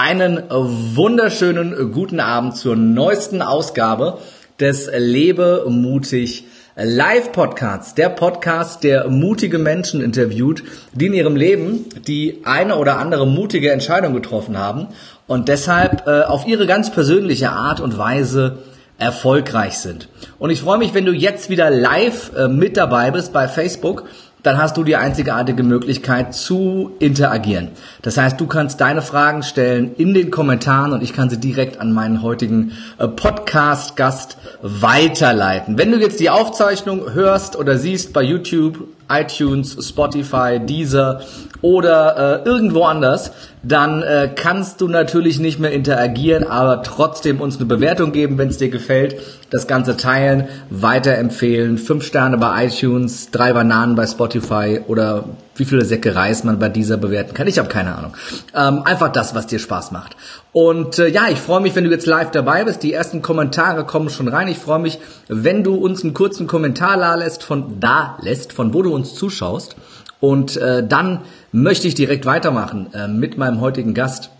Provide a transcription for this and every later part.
Einen wunderschönen guten Abend zur neuesten Ausgabe des Lebe mutig Live Podcasts. Der Podcast, der mutige Menschen interviewt, die in ihrem Leben die eine oder andere mutige Entscheidung getroffen haben und deshalb äh, auf ihre ganz persönliche Art und Weise erfolgreich sind. Und ich freue mich, wenn du jetzt wieder live äh, mit dabei bist bei Facebook dann hast du die einzigartige Möglichkeit zu interagieren. Das heißt, du kannst deine Fragen stellen in den Kommentaren und ich kann sie direkt an meinen heutigen äh, Podcast-Gast weiterleiten. Wenn du jetzt die Aufzeichnung hörst oder siehst bei YouTube, iTunes, Spotify, Deezer oder äh, irgendwo anders, dann äh, kannst du natürlich nicht mehr interagieren, aber trotzdem uns eine Bewertung geben, wenn es dir gefällt. Das Ganze teilen, weiterempfehlen, fünf Sterne bei iTunes, drei Bananen bei Spotify oder wie viele Säcke Reis man bei dieser bewerten kann. Ich habe keine Ahnung. Ähm, einfach das, was dir Spaß macht. Und äh, ja, ich freue mich, wenn du jetzt live dabei bist. Die ersten Kommentare kommen schon rein. Ich freue mich, wenn du uns einen kurzen Kommentar da lässt, von da lässt, von wo du uns zuschaust. Und äh, dann möchte ich direkt weitermachen äh, mit meinem heutigen Gast.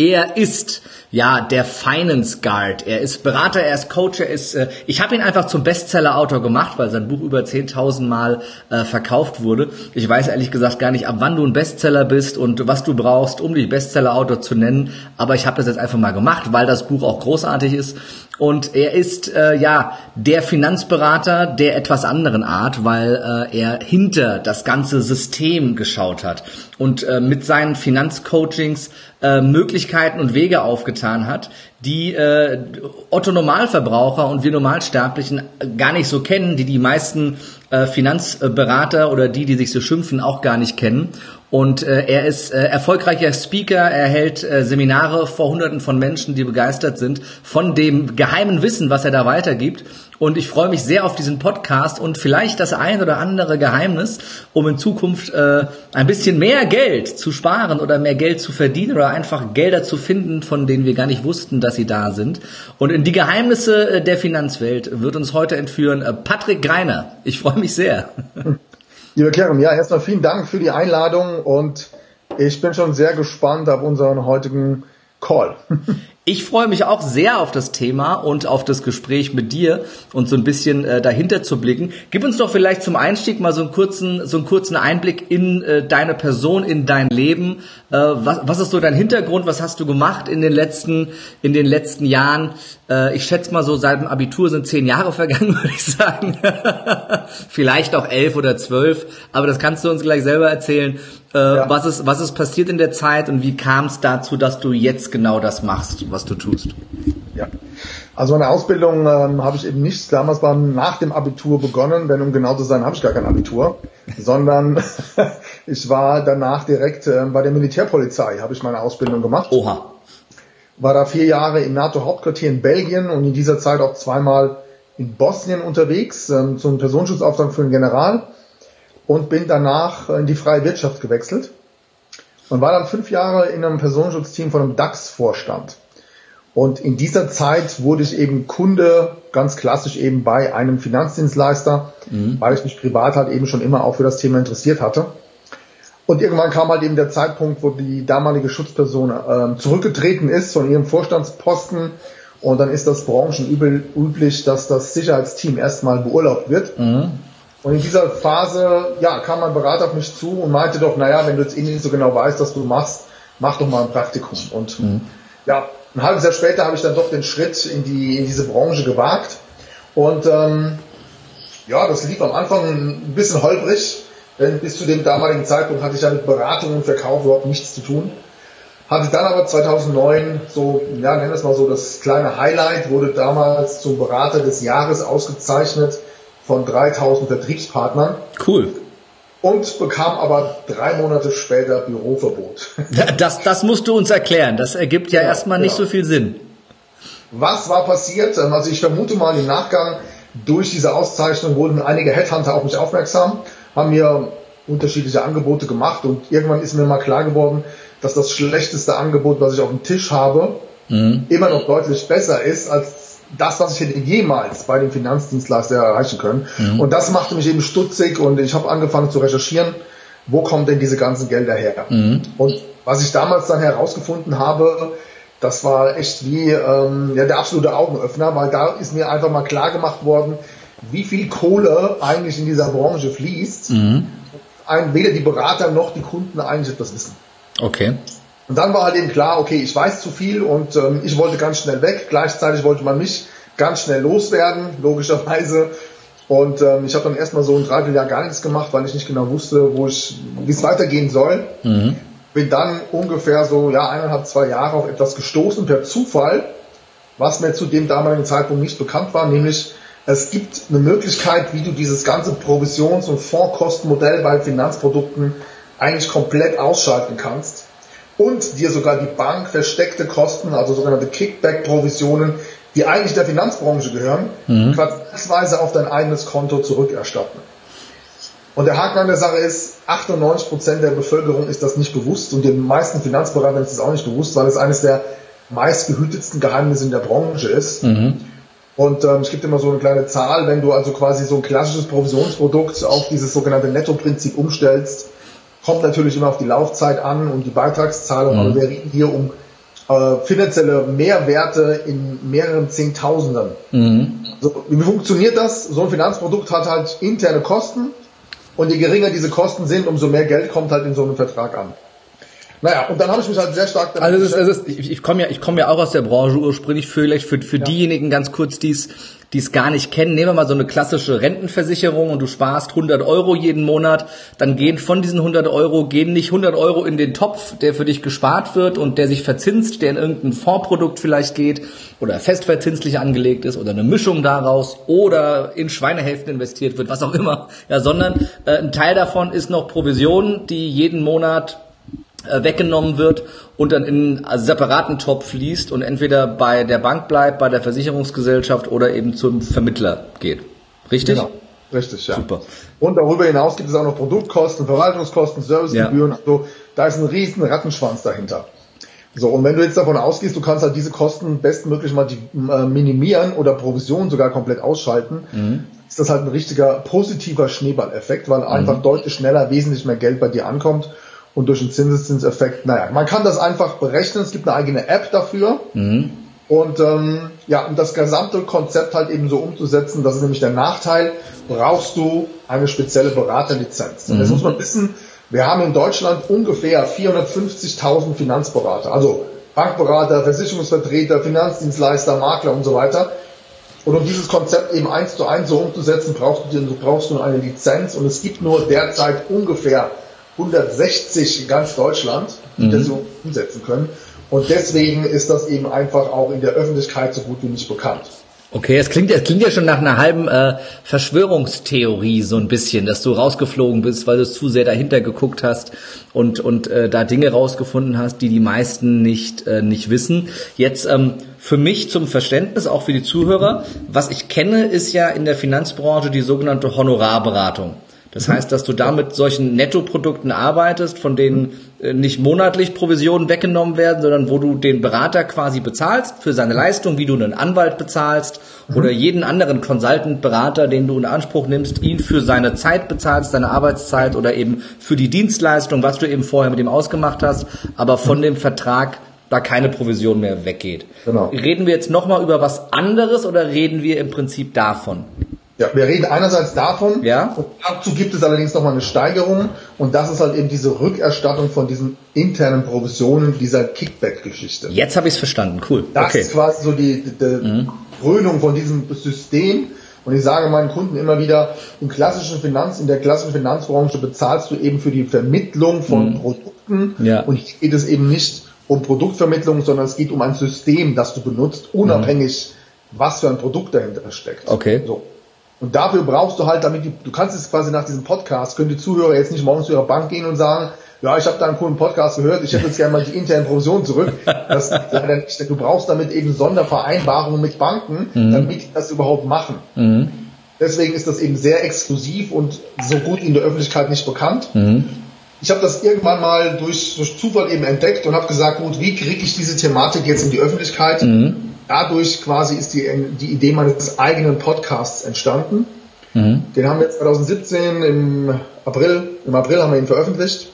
Er ist ja der Finance Guard. Er ist Berater, er ist Coach, er ist. Äh, ich habe ihn einfach zum Bestseller-Autor gemacht, weil sein Buch über 10.000 Mal äh, verkauft wurde. Ich weiß ehrlich gesagt gar nicht, ab wann du ein Bestseller bist und was du brauchst, um dich Bestseller-Autor zu nennen. Aber ich habe das jetzt einfach mal gemacht, weil das Buch auch großartig ist. Und er ist äh, ja der Finanzberater der etwas anderen Art, weil äh, er hinter das ganze System geschaut hat und äh, mit seinen Finanzcoachings äh, Möglichkeiten und Wege aufgetan hat, die äh, Otto Normalverbraucher und wir Normalsterblichen gar nicht so kennen, die die meisten äh, Finanzberater oder die, die sich so schimpfen, auch gar nicht kennen. Und äh, er ist äh, erfolgreicher Speaker, er hält äh, Seminare vor Hunderten von Menschen, die begeistert sind von dem geheimen Wissen, was er da weitergibt. Und ich freue mich sehr auf diesen Podcast und vielleicht das ein oder andere Geheimnis, um in Zukunft äh, ein bisschen mehr Geld zu sparen oder mehr Geld zu verdienen oder einfach Gelder zu finden, von denen wir gar nicht wussten, dass sie da sind. Und in die Geheimnisse äh, der Finanzwelt wird uns heute entführen äh, Patrick Greiner. Ich freue mich sehr. Liebe Kerem, ja, erstmal vielen Dank für die Einladung und ich bin schon sehr gespannt auf unseren heutigen Call. Ich freue mich auch sehr auf das Thema und auf das Gespräch mit dir und so ein bisschen äh, dahinter zu blicken. Gib uns doch vielleicht zum Einstieg mal so einen kurzen, so einen kurzen Einblick in äh, deine Person, in dein Leben. Äh, was, was ist so dein Hintergrund? Was hast du gemacht in den letzten, in den letzten Jahren? Äh, ich schätze mal so seit dem Abitur sind zehn Jahre vergangen, würde ich sagen. vielleicht auch elf oder zwölf. Aber das kannst du uns gleich selber erzählen. Äh, ja. was, ist, was ist passiert in der Zeit und wie kam es dazu, dass du jetzt genau das machst, was du tust? Ja. Also meine Ausbildung ähm, habe ich eben nicht damals beim nach dem Abitur begonnen, denn um genau zu sein, habe ich gar kein Abitur, sondern ich war danach direkt äh, bei der Militärpolizei, habe ich meine Ausbildung gemacht. Oha. War da vier Jahre im NATO-Hauptquartier in Belgien und in dieser Zeit auch zweimal in Bosnien unterwegs ähm, zum Personenschutzauftrag für den General und bin danach in die freie Wirtschaft gewechselt und war dann fünf Jahre in einem Personenschutzteam von einem DAX-Vorstand. Und in dieser Zeit wurde ich eben Kunde, ganz klassisch eben bei einem Finanzdienstleister, mhm. weil ich mich privat halt eben schon immer auch für das Thema interessiert hatte. Und irgendwann kam halt eben der Zeitpunkt, wo die damalige Schutzperson äh, zurückgetreten ist von ihrem Vorstandsposten. Und dann ist das branchenüblich, dass das Sicherheitsteam erstmal beurlaubt wird. Mhm. Und in dieser Phase, ja, kam mein Berater auf mich zu und meinte doch, naja, wenn du jetzt eh nicht so genau weißt, was du machst, mach doch mal ein Praktikum. Und mhm. ja, ein halbes Jahr später habe ich dann doch den Schritt in die in diese Branche gewagt. Und ähm, ja, das lief am Anfang ein bisschen holprig, denn bis zu dem damaligen Zeitpunkt hatte ich ja mit Beratung und Verkauf überhaupt nichts zu tun. Hatte dann aber 2009 so, ja, nennen wir es mal so, das kleine Highlight, wurde damals zum Berater des Jahres ausgezeichnet von 3000 Vertriebspartnern. Cool. Und bekam aber drei Monate später Büroverbot. Das, das musst du uns erklären. Das ergibt ja, ja erstmal nicht genau. so viel Sinn. Was war passiert? Ähm, also ich vermute mal im Nachgang, durch diese Auszeichnung wurden einige Headhunter auf mich aufmerksam, haben mir unterschiedliche Angebote gemacht und irgendwann ist mir mal klar geworden, dass das schlechteste Angebot, was ich auf dem Tisch habe, mhm. immer noch deutlich besser ist als das, was ich hätte jemals bei dem Finanzdienstleister erreichen können. Mhm. Und das machte mich eben stutzig und ich habe angefangen zu recherchieren, wo kommen denn diese ganzen Gelder her? Mhm. Und was ich damals dann herausgefunden habe, das war echt wie ähm, ja, der absolute Augenöffner, weil da ist mir einfach mal klar gemacht worden, wie viel Kohle eigentlich in dieser Branche fließt. Mhm. Ein, weder die Berater noch die Kunden eigentlich etwas wissen. Okay. Und dann war halt eben klar, okay, ich weiß zu viel und ähm, ich wollte ganz schnell weg. Gleichzeitig wollte man mich ganz schnell loswerden, logischerweise. Und ähm, ich habe dann erstmal so ein Dreivierteljahr gar nichts gemacht, weil ich nicht genau wusste, wo ich, wie es weitergehen soll. Mhm. Bin dann ungefähr so ja eineinhalb, zwei Jahre auf etwas gestoßen per Zufall, was mir zu dem damaligen Zeitpunkt nicht bekannt war, nämlich es gibt eine Möglichkeit, wie du dieses ganze Provisions- und Fondskostenmodell bei Finanzprodukten eigentlich komplett ausschalten kannst und dir sogar die Bank versteckte Kosten, also sogenannte Kickback-Provisionen, die eigentlich der Finanzbranche gehören, mhm. quartalsweise auf dein eigenes Konto zurückerstatten. Und der Haken an der Sache ist, 98% der Bevölkerung ist das nicht bewusst und den meisten Finanzberatern ist das auch nicht bewusst, weil es eines der meistgehütetsten Geheimnisse in der Branche ist. Mhm. Und ähm, es gibt immer so eine kleine Zahl, wenn du also quasi so ein klassisches Provisionsprodukt auf dieses sogenannte Netto-Prinzip umstellst, kommt natürlich immer auf die Laufzeit an und die Beitragszahlung, mhm. aber wir reden hier um äh, finanzielle Mehrwerte in mehreren Zehntausenden. Mhm. So, wie funktioniert das? So ein Finanzprodukt hat halt interne Kosten und je geringer diese Kosten sind, umso mehr Geld kommt halt in so einem Vertrag an. Naja, und dann habe ich mich halt sehr stark damit Also, es ist, es ist, ich, ich komme ja, ich komme ja auch aus der Branche ursprünglich, vielleicht für, für ja. diejenigen ganz kurz, die es die es gar nicht kennen. Nehmen wir mal so eine klassische Rentenversicherung und du sparst 100 Euro jeden Monat, dann gehen von diesen 100 Euro, gehen nicht 100 Euro in den Topf, der für dich gespart wird und der sich verzinst, der in irgendein Fondsprodukt vielleicht geht oder festverzinslich angelegt ist oder eine Mischung daraus oder in Schweinehälften investiert wird, was auch immer, ja, sondern äh, ein Teil davon ist noch Provision, die jeden Monat weggenommen wird und dann in einen separaten Topf fließt und entweder bei der Bank bleibt, bei der Versicherungsgesellschaft oder eben zum Vermittler geht. Richtig? Genau. Richtig, ja. Super. Und darüber hinaus gibt es auch noch Produktkosten, Verwaltungskosten, Servicegebühren. Ja. Also da ist ein riesen Rattenschwanz dahinter. So, und wenn du jetzt davon ausgehst, du kannst halt diese Kosten bestmöglich mal äh, minimieren oder Provisionen sogar komplett ausschalten, mhm. ist das halt ein richtiger positiver Schneeballeffekt, weil mhm. einfach deutlich schneller wesentlich mehr Geld bei dir ankommt und durch den Zinseszinseffekt, naja, man kann das einfach berechnen, es gibt eine eigene App dafür. Mhm. Und ähm, ja, um das gesamte Konzept halt eben so umzusetzen, das ist nämlich der Nachteil, brauchst du eine spezielle Beraterlizenz. Mhm. jetzt muss man wissen, wir haben in Deutschland ungefähr 450.000 Finanzberater, also Bankberater, Versicherungsvertreter, Finanzdienstleister, Makler und so weiter. Und um dieses Konzept eben eins zu eins so umzusetzen, brauchst du, brauchst du eine Lizenz und es gibt nur derzeit ungefähr 160 in ganz Deutschland, die mhm. das so umsetzen können. Und deswegen ist das eben einfach auch in der Öffentlichkeit so gut wie nicht bekannt. Okay, es klingt, es klingt ja schon nach einer halben äh, Verschwörungstheorie so ein bisschen, dass du rausgeflogen bist, weil du zu sehr dahinter geguckt hast und und äh, da Dinge rausgefunden hast, die die meisten nicht äh, nicht wissen. Jetzt ähm, für mich zum Verständnis, auch für die Zuhörer, was ich kenne, ist ja in der Finanzbranche die sogenannte Honorarberatung. Das heißt, dass du da mit solchen Nettoprodukten arbeitest, von denen äh, nicht monatlich Provisionen weggenommen werden, sondern wo du den Berater quasi bezahlst für seine Leistung, wie du einen Anwalt bezahlst mhm. oder jeden anderen Consultant-Berater, den du in Anspruch nimmst, ihn für seine Zeit bezahlst, seine Arbeitszeit oder eben für die Dienstleistung, was du eben vorher mit ihm ausgemacht hast, aber von mhm. dem Vertrag da keine Provision mehr weggeht. Genau. Reden wir jetzt nochmal über was anderes oder reden wir im Prinzip davon? Ja, wir reden einerseits davon, ja. und dazu gibt es allerdings nochmal eine Steigerung und das ist halt eben diese Rückerstattung von diesen internen Provisionen, dieser Kickback-Geschichte. Jetzt habe ich es verstanden, cool. Das okay. ist quasi so die, die, die mhm. Krönung von diesem System. Und ich sage meinen Kunden immer wieder, im klassischen Finanz, in der klassischen Finanzbranche bezahlst du eben für die Vermittlung von mhm. Produkten. Ja. Und hier geht es eben nicht um Produktvermittlung, sondern es geht um ein System, das du benutzt, unabhängig, mhm. was für ein Produkt dahinter steckt. Okay. So. Und dafür brauchst du halt, damit die, du kannst es quasi nach diesem Podcast, können die Zuhörer jetzt nicht morgens zu ihrer Bank gehen und sagen, ja, ich habe da einen coolen Podcast gehört, ich hätte jetzt gerne mal die internen Provisionen zurück. Das leider nicht. Du brauchst damit eben Sondervereinbarungen mit Banken, mhm. damit die das überhaupt machen. Mhm. Deswegen ist das eben sehr exklusiv und so gut in der Öffentlichkeit nicht bekannt. Mhm. Ich habe das irgendwann mal durch, durch Zufall eben entdeckt und habe gesagt, gut, wie kriege ich diese Thematik jetzt in die Öffentlichkeit? Mhm dadurch quasi ist die, die Idee meines eigenen Podcasts entstanden. Mhm. Den haben wir 2017 im April, im April haben wir ihn veröffentlicht.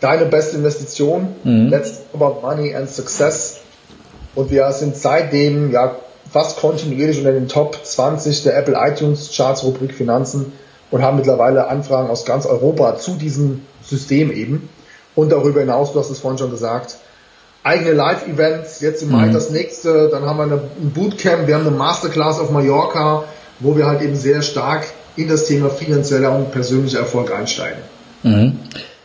Deine beste Investition, mhm. Let's About Money and Success. Und wir sind seitdem ja fast kontinuierlich unter den Top 20 der Apple iTunes Charts Rubrik Finanzen und haben mittlerweile Anfragen aus ganz Europa zu diesem System eben. Und darüber hinaus, du hast es vorhin schon gesagt, eigene Live-Events, jetzt im Mai mhm. das nächste, dann haben wir eine, ein Bootcamp, wir haben eine Masterclass auf Mallorca, wo wir halt eben sehr stark in das Thema finanzieller und persönlicher Erfolg einsteigen. Mhm.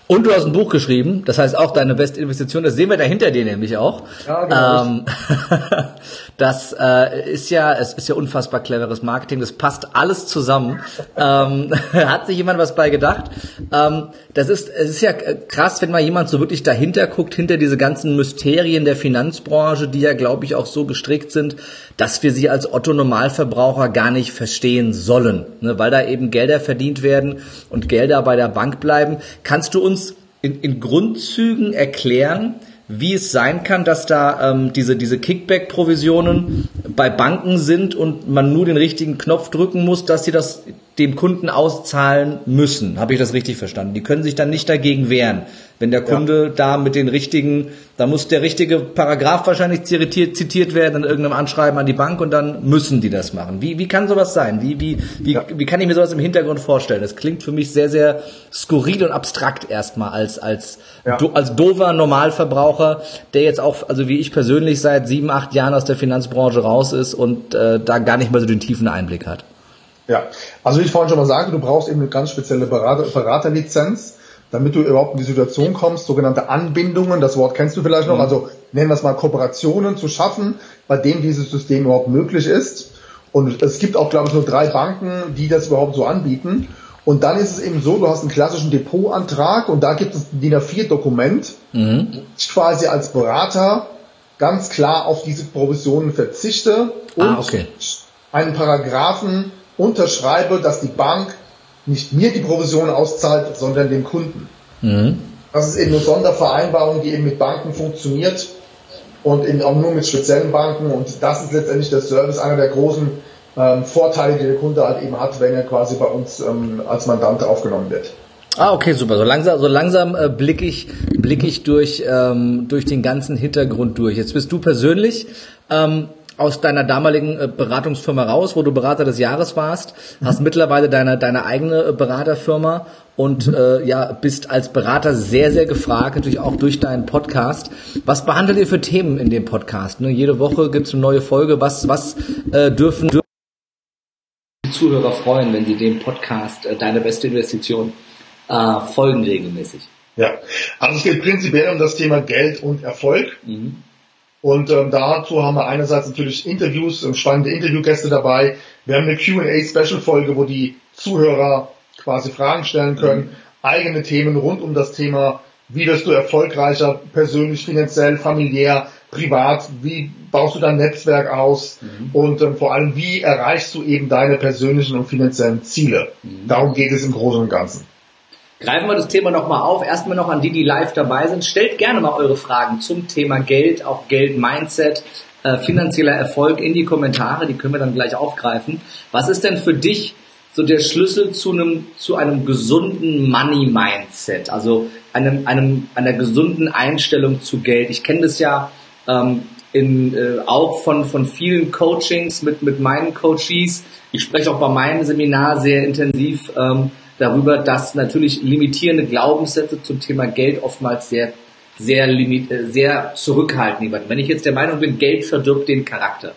Und du hast ein Buch geschrieben, das heißt auch deine beste Investition, das sehen wir da hinter dir nämlich auch. Ja, genau. Ähm, das äh, ist ja, es ist ja unfassbar cleveres Marketing, das passt alles zusammen. ähm, hat sich jemand was bei gedacht? Ähm, das ist, es ist ja krass, wenn mal jemand so wirklich dahinter guckt, hinter diese ganzen Mysterien der Finanzbranche, die ja, glaube ich, auch so gestrickt sind, dass wir sie als Otto Normalverbraucher gar nicht verstehen sollen, ne, weil da eben Gelder verdient werden und Gelder bei der Bank bleiben. Kannst du uns in, in Grundzügen erklären, wie es sein kann, dass da ähm, diese, diese Kickback-Provisionen bei Banken sind und man nur den richtigen Knopf drücken muss, dass sie das dem Kunden auszahlen müssen. Habe ich das richtig verstanden? Die können sich dann nicht dagegen wehren. Wenn der Kunde ja. da mit den richtigen, da muss der richtige Paragraph wahrscheinlich zitiert, zitiert werden in irgendeinem Anschreiben an die Bank und dann müssen die das machen. Wie, wie kann sowas sein? Wie, wie, wie, ja. wie kann ich mir sowas im Hintergrund vorstellen? Das klingt für mich sehr, sehr skurril und abstrakt erstmal als, als, ja. do, als dover Normalverbraucher, der jetzt auch, also wie ich persönlich seit sieben, acht Jahren aus der Finanzbranche raus ist und äh, da gar nicht mehr so den tiefen Einblick hat. Ja, also wie ich vorhin schon mal sagte, du brauchst eben eine ganz spezielle Berater, Beraterlizenz, damit du überhaupt in die Situation kommst, sogenannte Anbindungen, das Wort kennst du vielleicht noch, mhm. also nennen wir es mal Kooperationen zu schaffen, bei denen dieses System überhaupt möglich ist. Und es gibt auch, glaube ich, nur drei Banken, die das überhaupt so anbieten. Und dann ist es eben so, du hast einen klassischen Depotantrag und da gibt es ein DIN A4-Dokument, mhm. ich quasi als Berater ganz klar auf diese Provisionen verzichte und ah, okay. einen Paragraphen unterschreibe, dass die Bank nicht mir die Provision auszahlt, sondern dem Kunden. Mhm. Das ist eben eine Sondervereinbarung, die eben mit Banken funktioniert und eben auch nur mit speziellen Banken und das ist letztendlich der Service, einer der großen ähm, Vorteile, die der Kunde halt eben hat, wenn er quasi bei uns ähm, als Mandant aufgenommen wird. Ah, okay, super. So langsam, so langsam äh, blicke ich, blick ich durch, ähm, durch den ganzen Hintergrund durch. Jetzt bist du persönlich ähm, aus deiner damaligen äh, Beratungsfirma raus, wo du Berater des Jahres warst, mhm. hast mittlerweile deine, deine eigene äh, Beraterfirma und äh, ja, bist als Berater sehr, sehr gefragt, natürlich auch durch deinen Podcast. Was behandelt ihr für Themen in dem Podcast? Ne? Jede Woche gibt es eine neue Folge. Was, was äh, dürfen, dürfen Zuhörer freuen, wenn sie dem Podcast äh, Deine beste Investition äh, folgen regelmäßig? Ja, also es geht prinzipiell um das Thema Geld und Erfolg. Mhm. Und ähm, dazu haben wir einerseits natürlich Interviews, ähm, spannende Interviewgäste dabei. Wir haben eine Q&A-Special-Folge, wo die Zuhörer quasi Fragen stellen können, mhm. eigene Themen rund um das Thema, wie wirst du erfolgreicher, persönlich, finanziell, familiär, privat, wie baust du dein Netzwerk aus mhm. und ähm, vor allem, wie erreichst du eben deine persönlichen und finanziellen Ziele. Mhm. Darum geht es im Großen und Ganzen. Greifen wir das Thema nochmal auf. Erstmal noch an die, die live dabei sind. Stellt gerne mal eure Fragen zum Thema Geld, auch Geld-Mindset, äh, finanzieller Erfolg in die Kommentare. Die können wir dann gleich aufgreifen. Was ist denn für dich so der Schlüssel zu einem, zu einem gesunden Money-Mindset? Also einem, einem, einer gesunden Einstellung zu Geld. Ich kenne das ja ähm, in, äh, auch von, von vielen Coachings mit, mit meinen Coaches. Ich spreche auch bei meinem Seminar sehr intensiv ähm, darüber, dass natürlich limitierende Glaubenssätze zum Thema Geld oftmals sehr sehr, limit, äh, sehr zurückhaltend werden. Wenn ich jetzt der Meinung bin, Geld verdirbt den Charakter.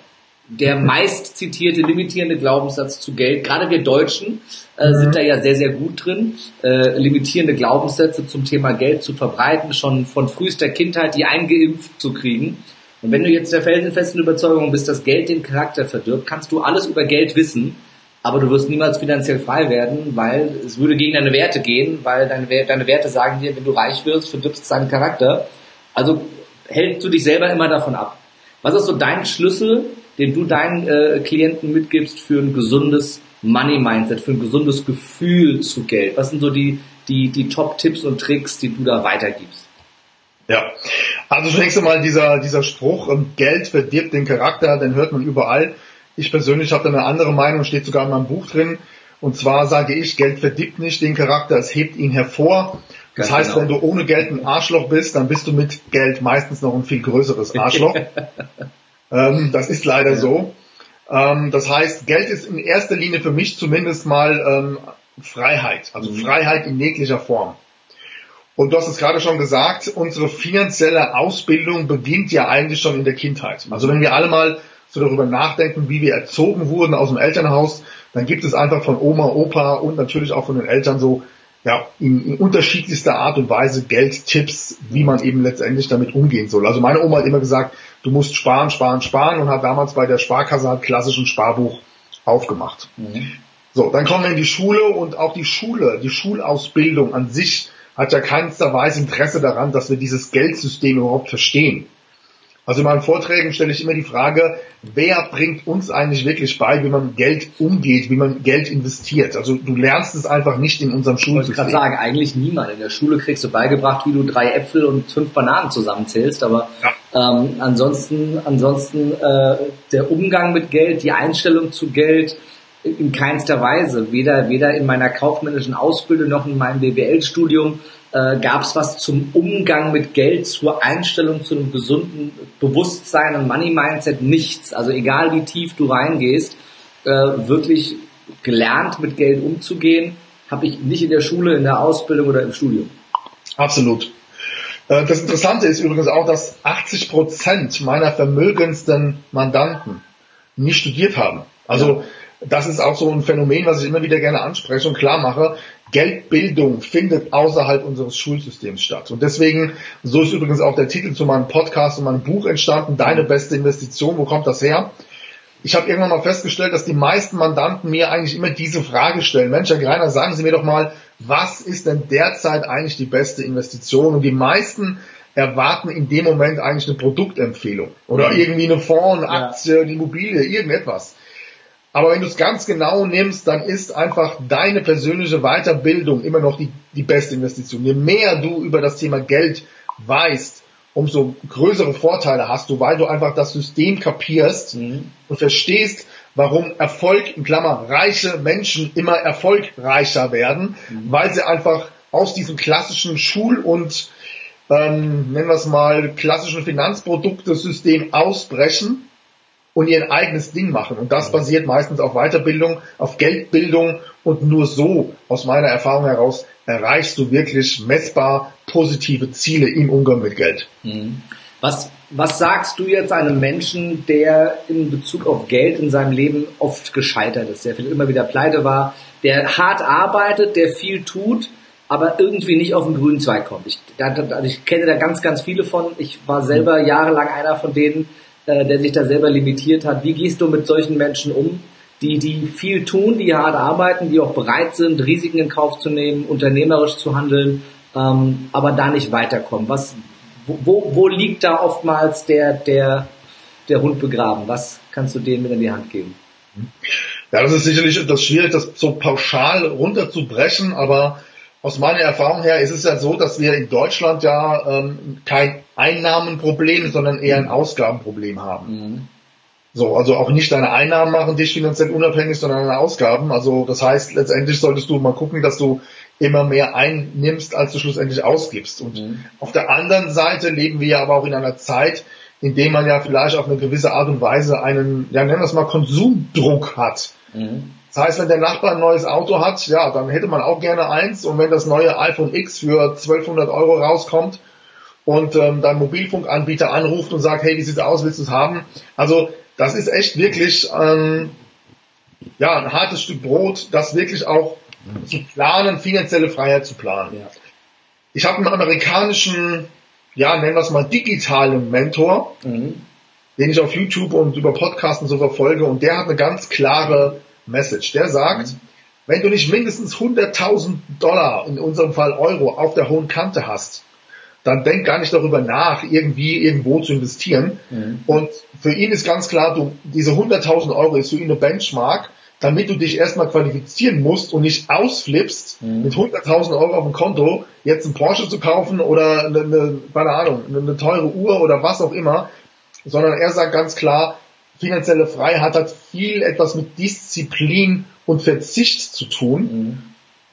Der meist zitierte limitierende Glaubenssatz zu Geld, gerade wir Deutschen äh, mhm. sind da ja sehr, sehr gut drin, äh, limitierende Glaubenssätze zum Thema Geld zu verbreiten, schon von frühester Kindheit die eingeimpft zu kriegen. Und wenn du jetzt der felsenfesten Überzeugung bist, dass Geld den Charakter verdirbt, kannst du alles über Geld wissen, aber du wirst niemals finanziell frei werden, weil es würde gegen deine Werte gehen, weil deine, deine Werte sagen dir, wenn du reich wirst, verdirbst deinen Charakter. Also hältst du dich selber immer davon ab. Was ist so dein Schlüssel, den du deinen äh, Klienten mitgibst für ein gesundes Money-Mindset, für ein gesundes Gefühl zu Geld? Was sind so die, die, die Top-Tipps und Tricks, die du da weitergibst? Ja, also zunächst einmal dieser, dieser Spruch, ähm, Geld verdirbt den Charakter, den hört man überall. Ich persönlich habe da eine andere Meinung, steht sogar in meinem Buch drin. Und zwar sage ich, Geld verdirbt nicht den Charakter, es hebt ihn hervor. Das Ganz heißt, genau. wenn du ohne Geld ein Arschloch bist, dann bist du mit Geld meistens noch ein viel größeres Arschloch. ähm, das ist leider so. Ähm, das heißt, Geld ist in erster Linie für mich zumindest mal ähm, Freiheit, also Mhm. Freiheit in jeglicher Form. Und du hast es gerade schon gesagt, unsere finanzielle Ausbildung beginnt ja eigentlich schon in der Kindheit. Also wenn wir alle mal so darüber nachdenken, wie wir erzogen wurden aus dem Elternhaus, dann gibt es einfach von Oma, Opa und natürlich auch von den Eltern so ja, in, in unterschiedlichster Art und Weise Geldtipps, wie man eben letztendlich damit umgehen soll. Also meine Oma hat immer gesagt, du musst sparen, sparen, sparen und hat damals bei der Sparkasse halt klassischen Sparbuch aufgemacht. So, dann kommen wir in die Schule und auch die Schule, die Schulausbildung an sich hat ja keinster Weise Interesse daran, dass wir dieses Geldsystem überhaupt verstehen. Also in meinen Vorträgen stelle ich immer die Frage, wer bringt uns eigentlich wirklich bei, wie man Geld umgeht, wie man Geld investiert? Also du lernst es einfach nicht in unserem Ich wollte gerade Schulsystem. sagen, eigentlich niemand. In der Schule kriegst du beigebracht, wie du drei Äpfel und fünf Bananen zusammenzählst, aber ähm, ansonsten, ansonsten äh, der Umgang mit Geld, die Einstellung zu Geld in keinster Weise. Weder, weder in meiner kaufmännischen Ausbildung noch in meinem BWL-Studium äh, gab es was zum Umgang mit Geld, zur Einstellung zu einem gesunden Bewusstsein und Money-Mindset, nichts. Also egal wie tief du reingehst, äh, wirklich gelernt mit Geld umzugehen, habe ich nicht in der Schule, in der Ausbildung oder im Studium. Absolut. Äh, Das Interessante ist übrigens auch, dass 80 Prozent meiner vermögendsten Mandanten nicht studiert haben. Also das ist auch so ein Phänomen, was ich immer wieder gerne anspreche und klar mache. Geldbildung findet außerhalb unseres Schulsystems statt. Und deswegen, so ist übrigens auch der Titel zu meinem Podcast und meinem Buch entstanden, Deine beste Investition. Wo kommt das her? Ich habe irgendwann mal festgestellt, dass die meisten Mandanten mir eigentlich immer diese Frage stellen. Mensch, Herr Greiner, sagen Sie mir doch mal, was ist denn derzeit eigentlich die beste Investition? Und die meisten erwarten in dem Moment eigentlich eine Produktempfehlung oder irgendwie eine Fonds, eine. Aktie, eine Immobilie, irgendetwas. Aber wenn du es ganz genau nimmst, dann ist einfach deine persönliche Weiterbildung immer noch die, die beste Investition. Je mehr du über das Thema Geld weißt, umso größere Vorteile hast du, weil du einfach das System kapierst und verstehst, warum Erfolg, in Klammer, reiche Menschen immer erfolgreicher werden, weil sie einfach aus diesem klassischen Schul- und, ähm, nennen wir es mal, klassischen Finanzproduktesystem ausbrechen und ihr eigenes Ding machen. Und das basiert meistens auf Weiterbildung, auf Geldbildung und nur so, aus meiner Erfahrung heraus, erreichst du wirklich messbar positive Ziele im Umgang mit Geld. Was, was sagst du jetzt einem Menschen, der in Bezug auf Geld in seinem Leben oft gescheitert ist, der vielleicht immer wieder pleite war, der hart arbeitet, der viel tut, aber irgendwie nicht auf den grünen Zweig kommt? Ich, da, da, ich kenne da ganz, ganz viele von. Ich war selber jahrelang einer von denen, äh, der sich da selber limitiert hat. Wie gehst du mit solchen Menschen um, die, die viel tun, die hart arbeiten, die auch bereit sind, Risiken in Kauf zu nehmen, unternehmerisch zu handeln, ähm, aber da nicht weiterkommen? Was, wo, wo, liegt da oftmals der, der, der Hund begraben? Was kannst du denen mit in die Hand geben? Ja, das ist sicherlich etwas schwierig, das so pauschal runterzubrechen, aber aus meiner Erfahrung her ist es ja so, dass wir in Deutschland ja ähm, kein Einnahmenproblem, sondern eher ein Ausgabenproblem haben. So, also auch nicht deine Einnahmen machen dich finanziell unabhängig, sondern deine Ausgaben. Also das heißt, letztendlich solltest du mal gucken, dass du immer mehr einnimmst, als du schlussendlich ausgibst. Und auf der anderen Seite leben wir ja aber auch in einer Zeit, in dem man ja vielleicht auf eine gewisse Art und Weise einen, ja nennen wir es mal Konsumdruck hat. Das heißt, wenn der Nachbar ein neues Auto hat, ja, dann hätte man auch gerne eins. Und wenn das neue iPhone X für 1200 Euro rauskommt und ähm, dein Mobilfunkanbieter anruft und sagt, hey, wie sieht's aus, willst du es haben? Also das ist echt wirklich ähm, ja ein hartes Stück Brot, das wirklich auch zu planen, finanzielle Freiheit zu planen. Ja. Ich habe einen amerikanischen, ja, nennen wir es mal digitalen Mentor, den ich auf YouTube und über Podcasten so verfolge und der hat eine ganz klare Message. Der sagt, wenn du nicht mindestens 100.000 Dollar, in unserem Fall Euro, auf der hohen Kante hast, dann denk gar nicht darüber nach, irgendwie irgendwo zu investieren. Und für ihn ist ganz klar, du, diese 100.000 Euro ist für ihn eine Benchmark, damit du dich erstmal qualifizieren musst und nicht ausflippst, mit 100.000 Euro auf dem Konto jetzt einen Porsche zu kaufen oder eine, eine keine Ahnung, eine teure Uhr oder was auch immer, sondern er sagt ganz klar, finanzielle Freiheit hat viel etwas mit Disziplin und Verzicht zu tun. Mhm.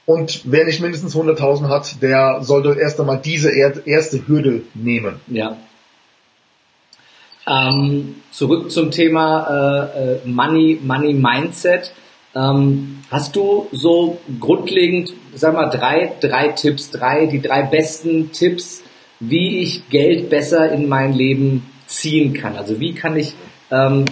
Und wer nicht mindestens 100.000 hat, der sollte erst einmal diese erste Hürde nehmen. Ja. Ähm, zurück zum Thema äh, äh, Money, Money Mindset. Ähm, hast du so grundlegend, sag mal, drei, drei Tipps, drei, die drei besten Tipps, wie ich Geld besser in mein Leben ziehen kann? Also wie kann ich ähm,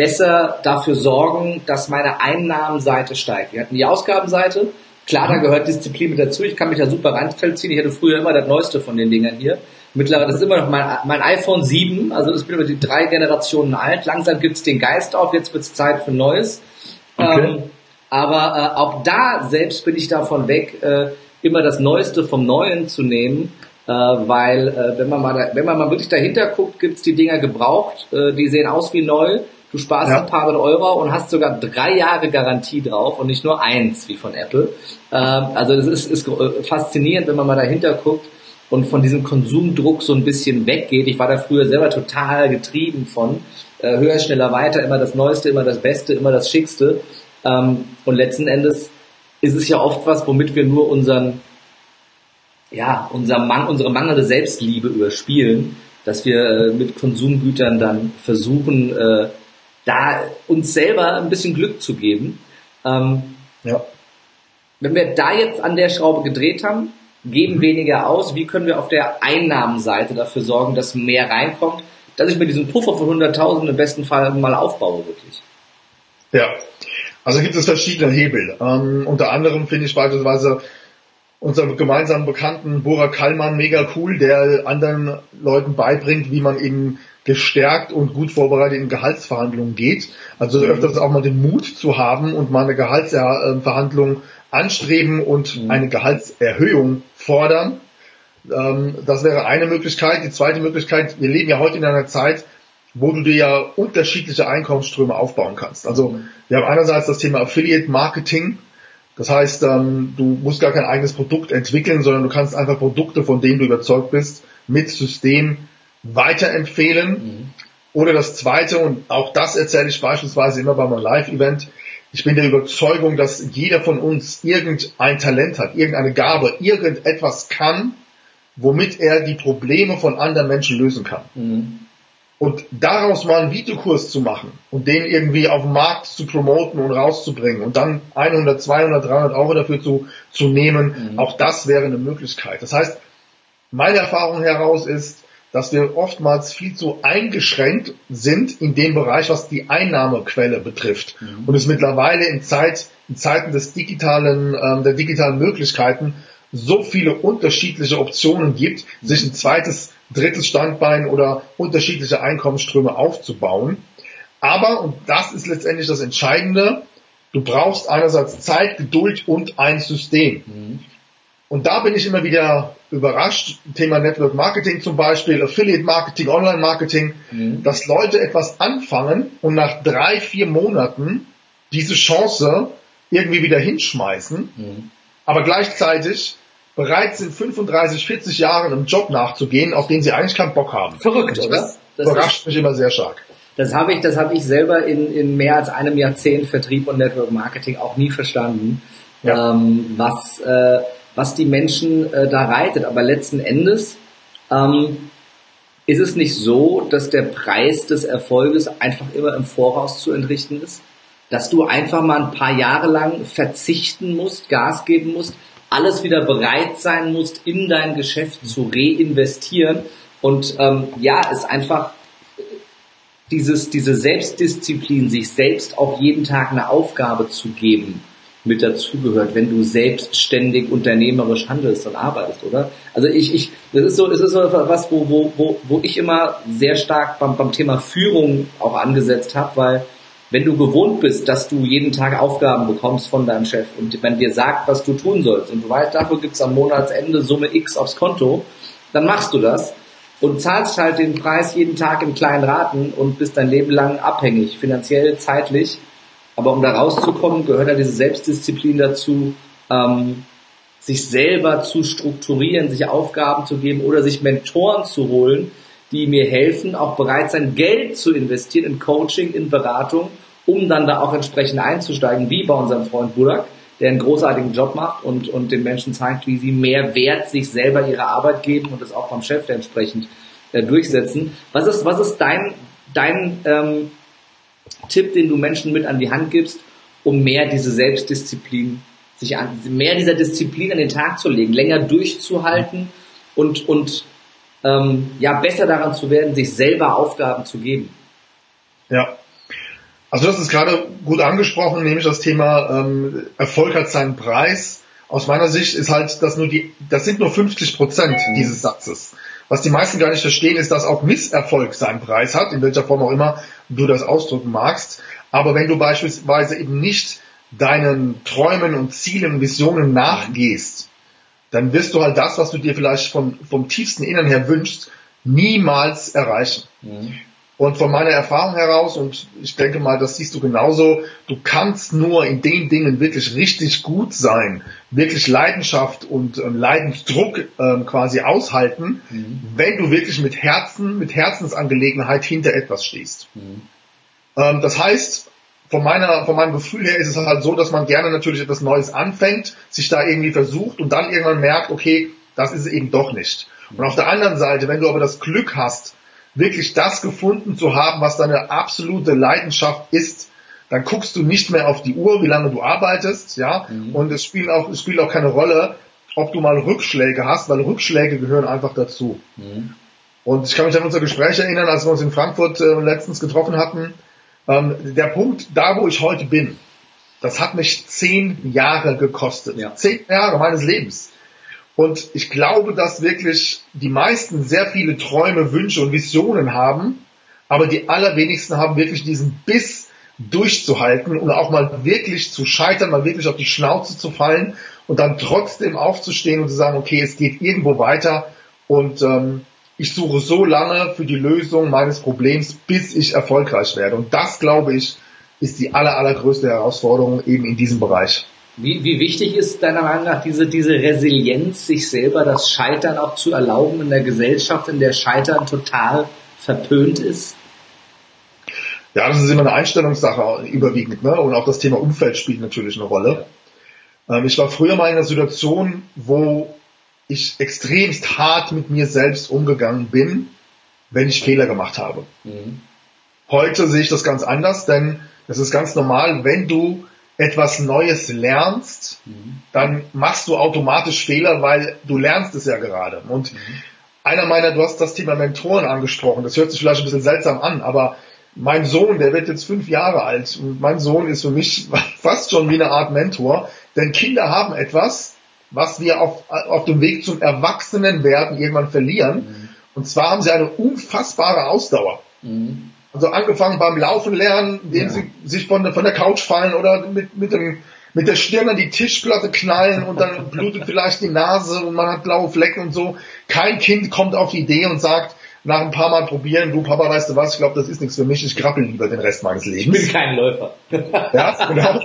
besser dafür sorgen, dass meine Einnahmenseite steigt? Wir hatten die Ausgabenseite. Klar, da gehört Disziplin mit dazu. Ich kann mich da super reinziehen. Ich hatte früher immer das Neueste von den Dingern hier. Mittlerweile das ist immer noch mein, mein iPhone 7, also das bin über die drei Generationen alt. Langsam gibt's den Geist auf, jetzt wird's Zeit für Neues. Okay. Ähm, aber äh, auch da selbst bin ich davon weg, äh, immer das Neueste vom Neuen zu nehmen, äh, weil äh, wenn man mal da, wenn man mal wirklich dahinter guckt, gibt's die Dinger gebraucht, äh, die sehen aus wie neu. Du sparst ja. ein paar hundert Euro und hast sogar drei Jahre Garantie drauf und nicht nur eins wie von Apple. Äh, also das ist, ist äh, faszinierend, wenn man mal dahinter guckt und von diesem Konsumdruck so ein bisschen weggeht. Ich war da früher selber total getrieben von äh, höher, schneller, weiter, immer das Neueste, immer das Beste, immer das Schickste. Ähm, und letzten Endes ist es ja oft was, womit wir nur unseren, ja, unser Mang unsere mangelnde Selbstliebe überspielen, dass wir äh, mit Konsumgütern dann versuchen, äh, da uns selber ein bisschen Glück zu geben. Ähm, ja. Wenn wir da jetzt an der Schraube gedreht haben, geben mhm. weniger aus. Wie können wir auf der Einnahmenseite dafür sorgen, dass mehr reinkommt, dass ich mir diesen Puffer von 100.000 im besten Fall mal aufbaue, wirklich? Ja, also gibt es verschiedene Hebel. Ähm, unter anderem finde ich beispielsweise unseren gemeinsamen Bekannten Bora Kallmann mega cool, der anderen Leuten beibringt, wie man eben gestärkt und gut vorbereitet in Gehaltsverhandlungen geht. Also mhm. öfters auch mal den Mut zu haben und mal eine Gehaltsverhandlung anstreben und mhm. eine Gehaltserhöhung fordern. Ähm, das wäre eine Möglichkeit. Die zweite Möglichkeit, wir leben ja heute in einer Zeit, wo du dir ja unterschiedliche Einkommensströme aufbauen kannst. Also mhm. wir haben einerseits das Thema Affiliate Marketing. Das heißt, ähm, du musst gar kein eigenes Produkt entwickeln, sondern du kannst einfach Produkte, von denen du überzeugt bist, mit System weiterempfehlen. Mhm. Oder das zweite, und auch das erzähle ich beispielsweise immer bei meinem Live-Event, ich bin der Überzeugung, dass jeder von uns irgendein Talent hat, irgendeine Gabe, irgendetwas kann, womit er die Probleme von anderen Menschen lösen kann. Mhm. Und daraus mal einen Videokurs zu machen und den irgendwie auf dem Markt zu promoten und rauszubringen und dann 100, 200, 300 Euro dafür zu, zu nehmen, mhm. auch das wäre eine Möglichkeit. Das heißt, meine Erfahrung heraus ist, dass wir oftmals viel zu eingeschränkt sind in dem Bereich, was die Einnahmequelle betrifft. Mhm. Und es mittlerweile in, Zeit, in Zeiten des digitalen, ähm, der digitalen Möglichkeiten so viele unterschiedliche Optionen gibt, sich ein zweites, drittes Standbein oder unterschiedliche Einkommensströme aufzubauen. Aber, und das ist letztendlich das Entscheidende, du brauchst einerseits Zeit, Geduld und ein System. Mhm. Und da bin ich immer wieder überrascht, Thema Network Marketing zum Beispiel, Affiliate Marketing, Online Marketing, mhm. dass Leute etwas anfangen und nach drei, vier Monaten diese Chance irgendwie wieder hinschmeißen, mhm. aber gleichzeitig bereit sind, 35, 40 Jahre einem Job nachzugehen, auf den sie eigentlich keinen Bock haben. Verrückt, das oder? Das überrascht mich immer sehr stark. Das habe ich, das habe ich selber in, in mehr als einem Jahrzehnt Vertrieb und Network Marketing auch nie verstanden. Ja. Ähm, was äh, was die Menschen äh, da reitet. Aber letzten Endes ähm, ist es nicht so, dass der Preis des Erfolges einfach immer im Voraus zu entrichten ist? Dass du einfach mal ein paar Jahre lang verzichten musst, Gas geben musst, alles wieder bereit sein musst, in dein Geschäft zu reinvestieren. Und ähm, ja, es einfach dieses, diese Selbstdisziplin, sich selbst auch jeden Tag eine Aufgabe zu geben, mit dazugehört, wenn du selbstständig unternehmerisch handelst und arbeitest, oder? Also ich, ich, das ist so, es ist so was, wo, wo, wo, wo ich immer sehr stark beim, beim Thema Führung auch angesetzt habe, weil wenn du gewohnt bist, dass du jeden Tag Aufgaben bekommst von deinem Chef und wenn dir sagt, was du tun sollst und du weißt, dafür gibt's am Monatsende Summe X aufs Konto, dann machst du das und zahlst halt den Preis jeden Tag in kleinen Raten und bist dein Leben lang abhängig, finanziell, zeitlich aber um da rauszukommen, gehört ja diese Selbstdisziplin dazu, ähm, sich selber zu strukturieren, sich Aufgaben zu geben oder sich Mentoren zu holen, die mir helfen, auch bereit sein, Geld zu investieren in Coaching, in Beratung, um dann da auch entsprechend einzusteigen, wie bei unserem Freund Burak, der einen großartigen Job macht und, und den Menschen zeigt, wie sie mehr Wert sich selber ihrer Arbeit geben und das auch beim Chef entsprechend äh, durchsetzen. Was ist, was ist dein, dein ähm, Tipp, den du Menschen mit an die Hand gibst, um mehr diese Selbstdisziplin, sich an, mehr dieser Disziplin an den Tag zu legen, länger durchzuhalten und, und ähm, ja, besser daran zu werden, sich selber Aufgaben zu geben? Ja, also das ist gerade gut angesprochen, nämlich das Thema ähm, Erfolg hat seinen Preis. Aus meiner Sicht ist halt das nur die, das sind nur 50 Prozent dieses Satzes. Was die meisten gar nicht verstehen, ist, dass auch Misserfolg seinen Preis hat, in welcher Form auch immer du das ausdrücken magst. Aber wenn du beispielsweise eben nicht deinen Träumen und Zielen und Visionen nachgehst, dann wirst du halt das, was du dir vielleicht vom, vom tiefsten Innern her wünschst, niemals erreichen. Mhm. Und von meiner Erfahrung heraus, und ich denke mal, das siehst du genauso, du kannst nur in den Dingen wirklich richtig gut sein, wirklich Leidenschaft und ähm, Leidensdruck ähm, quasi aushalten, mhm. wenn du wirklich mit Herzen, mit Herzensangelegenheit hinter etwas stehst. Mhm. Ähm, das heißt, von meiner, von meinem Gefühl her ist es halt so, dass man gerne natürlich etwas Neues anfängt, sich da irgendwie versucht und dann irgendwann merkt, okay, das ist es eben doch nicht. Und auf der anderen Seite, wenn du aber das Glück hast, wirklich das gefunden zu haben, was deine absolute Leidenschaft ist, dann guckst du nicht mehr auf die Uhr, wie lange du arbeitest, ja, mhm. und es spielt auch, es spielt auch keine Rolle, ob du mal Rückschläge hast, weil Rückschläge gehören einfach dazu. Mhm. Und ich kann mich an unser Gespräch erinnern, als wir uns in Frankfurt äh, letztens getroffen hatten. Ähm, der Punkt, da wo ich heute bin, das hat mich zehn Jahre gekostet. Ja. Zehn Jahre meines Lebens. Und ich glaube, dass wirklich die meisten sehr viele Träume, Wünsche und Visionen haben, aber die allerwenigsten haben wirklich diesen Biss durchzuhalten und auch mal wirklich zu scheitern, mal wirklich auf die Schnauze zu fallen und dann trotzdem aufzustehen und zu sagen, okay, es geht irgendwo weiter und ähm, ich suche so lange für die Lösung meines Problems, bis ich erfolgreich werde. Und das, glaube ich, ist die aller, allergrößte Herausforderung eben in diesem Bereich. Wie, wie wichtig ist deiner Meinung nach diese, diese Resilienz, sich selber das Scheitern auch zu erlauben in der Gesellschaft, in der Scheitern total verpönt ist? Ja, das ist immer eine Einstellungssache überwiegend, ne? Und auch das Thema Umfeld spielt natürlich eine Rolle. Ähm, ich war früher mal in einer Situation, wo ich extremst hart mit mir selbst umgegangen bin, wenn ich Fehler gemacht habe. Mhm. Heute sehe ich das ganz anders, denn es ist ganz normal, wenn du etwas Neues lernst, mhm. dann machst du automatisch Fehler, weil du lernst es ja gerade. Und mhm. einer meiner, du hast das Thema Mentoren angesprochen, das hört sich vielleicht ein bisschen seltsam an, aber mein Sohn, der wird jetzt fünf Jahre alt und mein Sohn ist für mich fast schon wie eine Art Mentor, denn Kinder haben etwas, was wir auf, auf dem Weg zum Erwachsenenwerden irgendwann verlieren. Mhm. Und zwar haben sie eine unfassbare Ausdauer. Mhm. Also angefangen beim Laufen lernen, indem ja. sie sich von der, von der Couch fallen oder mit, mit, dem, mit der Stirn an die Tischplatte knallen und dann blutet vielleicht die Nase und man hat blaue Flecken und so. Kein Kind kommt auf die Idee und sagt, nach ein paar Mal probieren, du Papa, weißt du was, ich glaube, das ist nichts für mich, ich krabbel lieber den Rest meines Lebens. Ich bin kein Läufer. ja, genau.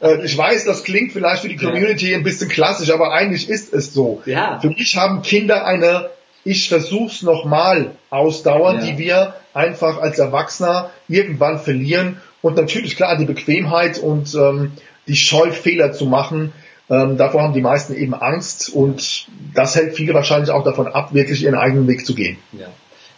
Äh, ich weiß, das klingt vielleicht für die Community ein bisschen klassisch, aber eigentlich ist es so. Ja. Für mich haben Kinder eine ich versuch's nochmal Ausdauer, ja. die wir einfach als Erwachsener irgendwann verlieren. Und natürlich klar die Bequemheit und ähm, die Scheu, Fehler zu machen. Ähm, davor haben die meisten eben Angst und das hält viele wahrscheinlich auch davon ab, wirklich ihren eigenen Weg zu gehen. Ja.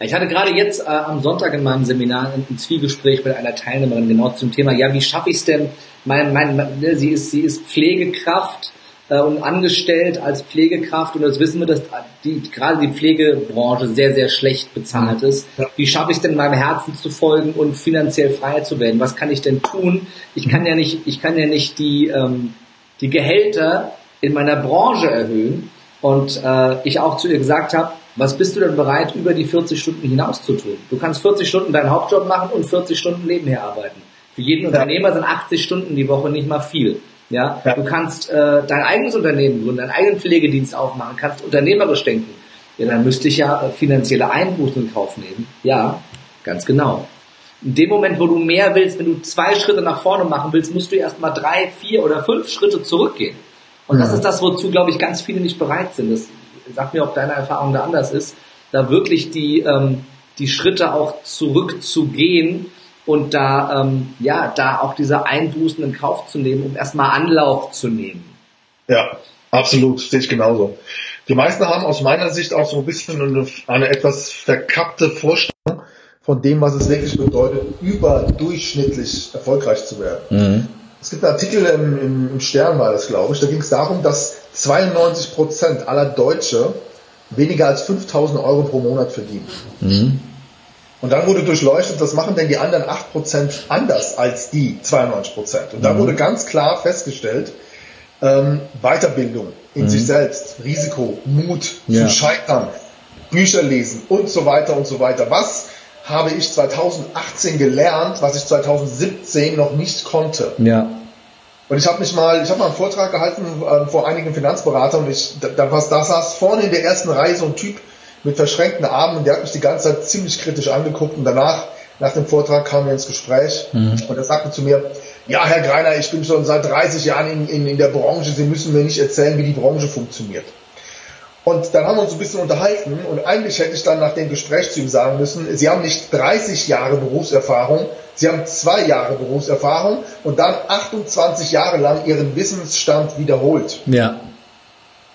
Ich hatte gerade jetzt äh, am Sonntag in meinem Seminar ein, ein Zwiegespräch mit einer Teilnehmerin genau zum Thema, ja, wie schaffe ich es denn? Mein, mein, ne, sie ist, sie ist Pflegekraft äh, und angestellt als Pflegekraft und jetzt wissen wir, dass die, gerade die Pflegebranche sehr, sehr schlecht bezahlt ist. Wie schaffe ich denn meinem Herzen zu folgen und finanziell freier zu werden? Was kann ich denn tun? Ich kann ja nicht, ich kann ja nicht die, ähm, die Gehälter in meiner Branche erhöhen und äh, ich auch zu ihr gesagt habe, was bist du denn bereit, über die 40 Stunden hinaus zu tun? Du kannst 40 Stunden deinen Hauptjob machen und 40 Stunden nebenher arbeiten. Für jeden. Unternehmer sind 80 Stunden die Woche nicht mal viel. Ja, ja. du kannst äh, dein eigenes Unternehmen gründen, deinen eigenen Pflegedienst aufmachen, kannst unternehmerisch denken. Ja, dann müsste ich ja äh, finanzielle Einbußen in Kauf nehmen. Ja, ganz genau. In dem Moment, wo du mehr willst, wenn du zwei Schritte nach vorne machen willst, musst du erstmal drei, vier oder fünf Schritte zurückgehen. Und das ist das, wozu, glaube ich, ganz viele nicht bereit sind. Das sag mir, ob deine Erfahrung da anders ist, da wirklich die, ähm, die Schritte auch zurückzugehen, und da, ähm, ja, da auch diese Einbußen in Kauf zu nehmen, um erstmal Anlauf zu nehmen. Ja, absolut, sehe ich genauso. Die meisten haben aus meiner Sicht auch so ein bisschen eine, eine etwas verkappte Vorstellung von dem, was es wirklich bedeutet, überdurchschnittlich erfolgreich zu werden. Mhm. Es gibt einen Artikel im, im, im Stern, war das glaube ich, da ging es darum, dass 92 Prozent aller Deutsche weniger als 5000 Euro pro Monat verdienen. Mhm. Und dann wurde durchleuchtet, was machen denn die anderen 8% anders als die 92%? Und da mhm. wurde ganz klar festgestellt, ähm, Weiterbildung in mhm. sich selbst, Risiko, Mut ja. zu scheitern, Bücher lesen und so weiter und so weiter. Was habe ich 2018 gelernt, was ich 2017 noch nicht konnte? Ja. Und ich habe mich mal, ich habe mal einen Vortrag gehalten äh, vor einigen Finanzberatern und ich, da, da, da saß vorne in der ersten Reihe so ein Typ, mit verschränkten Armen und der hat mich die ganze Zeit ziemlich kritisch angeguckt und danach, nach dem Vortrag kamen wir ins Gespräch mhm. und er sagte zu mir, ja, Herr Greiner, ich bin schon seit 30 Jahren in, in, in der Branche, Sie müssen mir nicht erzählen, wie die Branche funktioniert. Und dann haben wir uns ein bisschen unterhalten und eigentlich hätte ich dann nach dem Gespräch zu ihm sagen müssen, Sie haben nicht 30 Jahre Berufserfahrung, Sie haben zwei Jahre Berufserfahrung und dann 28 Jahre lang Ihren Wissensstand wiederholt. Ja.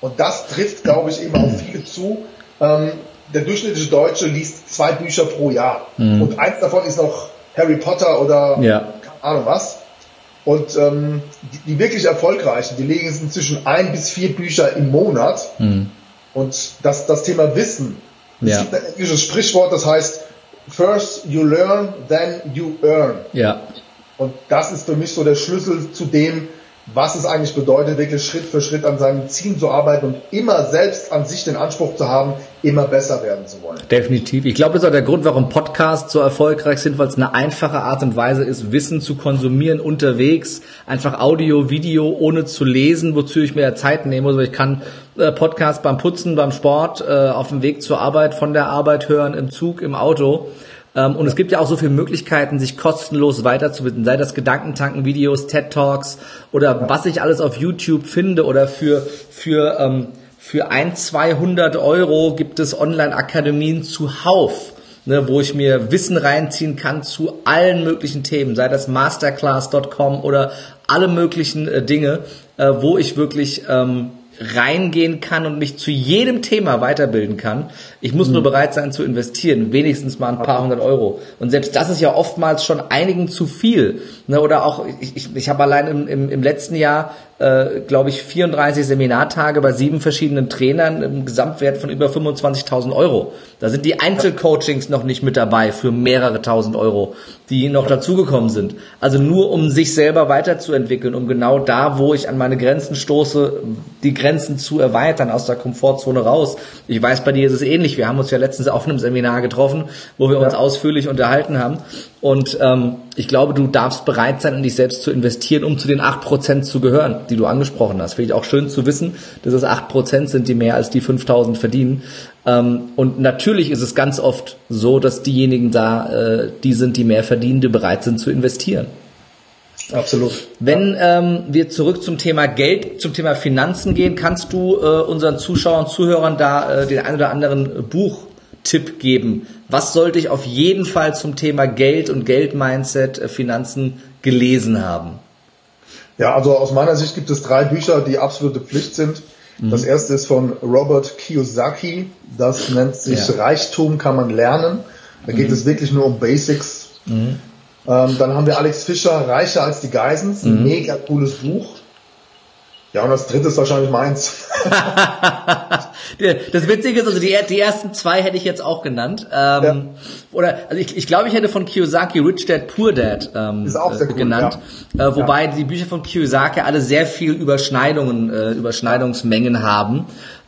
Und das trifft, glaube ich, eben auf viele zu, ähm, der durchschnittliche Deutsche liest zwei Bücher pro Jahr. Mhm. Und eins davon ist noch Harry Potter oder ja. keine Ahnung was. Und ähm, die, die, wirklich erfolgreichen, die legen inzwischen ein bis vier Bücher im Monat. Mhm. Und das, das Thema Wissen. Ja. Es gibt ein englisches Sprichwort, das heißt, first you learn, then you earn. Ja. Und das ist für mich so der Schlüssel zu dem, was es eigentlich bedeutet, wirklich Schritt für Schritt an seinen Zielen zu arbeiten und immer selbst an sich den Anspruch zu haben, immer besser werden zu wollen. Definitiv. Ich glaube, das ist auch der Grund, warum Podcasts so erfolgreich sind, weil es eine einfache Art und Weise ist, Wissen zu konsumieren unterwegs, einfach Audio, Video, ohne zu lesen, wozu ich mir ja Zeit nehme. Also ich kann äh, Podcast beim Putzen, beim Sport, äh, auf dem Weg zur Arbeit, von der Arbeit hören, im Zug, im Auto. Ähm, und es gibt ja auch so viele Möglichkeiten, sich kostenlos weiterzubilden, sei das Gedankentanken-Videos, TED-Talks oder was ich alles auf YouTube finde oder für, für, ähm, für ein, 200 Euro gibt es Online-Akademien zuhauf. Ne, wo ich mir Wissen reinziehen kann zu allen möglichen Themen, sei das masterclass.com oder alle möglichen äh, Dinge, äh, wo ich wirklich ähm, reingehen kann und mich zu jedem Thema weiterbilden kann. Ich muss mhm. nur bereit sein zu investieren, wenigstens mal ein paar hundert Euro. Und selbst das ist ja oftmals schon einigen zu viel. Ne, oder auch, ich, ich, ich habe allein im, im, im letzten Jahr äh, glaube ich, 34 Seminartage bei sieben verschiedenen Trainern im Gesamtwert von über 25.000 Euro. Da sind die Einzelcoachings noch nicht mit dabei für mehrere tausend Euro, die noch dazugekommen sind. Also nur um sich selber weiterzuentwickeln, um genau da, wo ich an meine Grenzen stoße, die Grenzen zu erweitern, aus der Komfortzone raus. Ich weiß, bei dir ist es ähnlich. Wir haben uns ja letztens auf einem Seminar getroffen, wo wir uns ausführlich unterhalten haben. Und ähm, ich glaube, du darfst bereit sein, in dich selbst zu investieren, um zu den acht Prozent zu gehören, die du angesprochen hast. Finde ich auch schön zu wissen, dass es acht Prozent sind, die mehr als die 5000 verdienen. Ähm, und natürlich ist es ganz oft so, dass diejenigen da, äh, die sind, die mehr verdienen, die bereit sind zu investieren. Absolut. Wenn ähm, wir zurück zum Thema Geld, zum Thema Finanzen gehen, kannst du äh, unseren Zuschauern, Zuhörern da äh, den ein oder anderen Buchtipp geben, was sollte ich auf jeden Fall zum Thema Geld und Geldmindset, äh, Finanzen gelesen haben? Ja, also aus meiner Sicht gibt es drei Bücher, die absolute Pflicht sind. Mhm. Das erste ist von Robert Kiyosaki. Das nennt sich ja. Reichtum kann man lernen. Da geht mhm. es wirklich nur um Basics. Mhm. Ähm, dann haben wir Alex Fischer, Reicher als die Geisens. Ein mhm. mega cooles Buch. Ja, und das dritte ist wahrscheinlich meins. das Witzige ist, also die, die ersten zwei hätte ich jetzt auch genannt. Ähm, ja. Oder also ich, ich glaube, ich hätte von Kiyosaki Rich Dad Poor Dad ähm, ist auch sehr cool, genannt. Ja. Äh, wobei ja. die Bücher von Kiyosaki alle sehr viel Überschneidungen, äh, Überschneidungsmengen haben.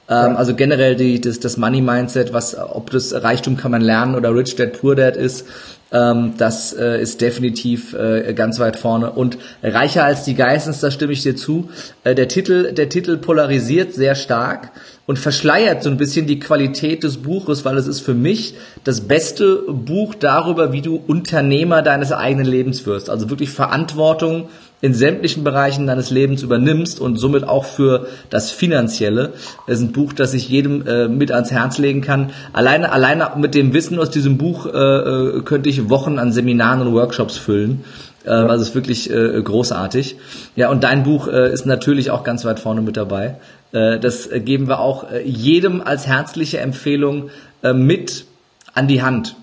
Ähm, also generell die, das, das Money Mindset, was ob das Reichtum kann man lernen oder Rich Dad Poor Dad ist, ähm, das äh, ist definitiv äh, ganz weit vorne. Und reicher als die Geistens, da stimme ich dir zu. Äh, der Titel, der Titel polarisiert sehr stark und verschleiert so ein bisschen die Qualität des Buches, weil es ist für mich das beste Buch darüber, wie du Unternehmer deines eigenen Lebens wirst. Also wirklich Verantwortung in sämtlichen Bereichen deines Lebens übernimmst und somit auch für das Finanzielle. Das ist ein Buch, das ich jedem äh, mit ans Herz legen kann. Alleine, alleine mit dem Wissen aus diesem Buch äh, äh könnte ich Wochen an Seminaren und Workshops füllen. Ähm, also es ist wirklich äh, großartig. Ja, und dein Buch äh, ist natürlich auch ganz weit vorne mit dabei. Äh, das geben wir auch äh, jedem als herzliche Empfehlung äh, mit an die Hand.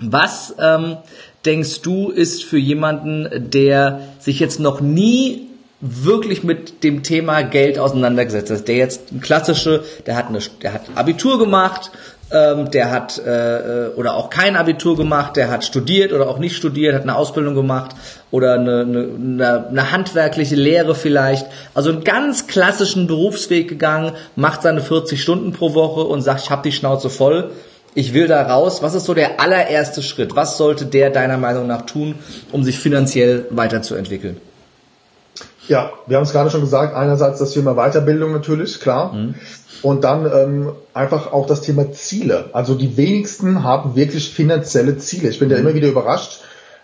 Was ähm, denkst du ist für jemanden, der sich jetzt noch nie wirklich mit dem Thema Geld auseinandergesetzt hat, der jetzt ein klassische, der hat eine, der hat Abitur gemacht, ähm, der hat äh, oder auch kein Abitur gemacht, der hat studiert oder auch nicht studiert, hat eine Ausbildung gemacht oder eine, eine, eine handwerkliche Lehre vielleicht. Also einen ganz klassischen Berufsweg gegangen, macht seine 40 Stunden pro Woche und sagt, ich habe die Schnauze voll. Ich will da raus. Was ist so der allererste Schritt? Was sollte der deiner Meinung nach tun, um sich finanziell weiterzuentwickeln? Ja, wir haben es gerade schon gesagt, einerseits das Thema Weiterbildung natürlich, klar. Mhm. Und dann ähm, einfach auch das Thema Ziele. Also die wenigsten haben wirklich finanzielle Ziele. Ich bin mhm. ja immer wieder überrascht.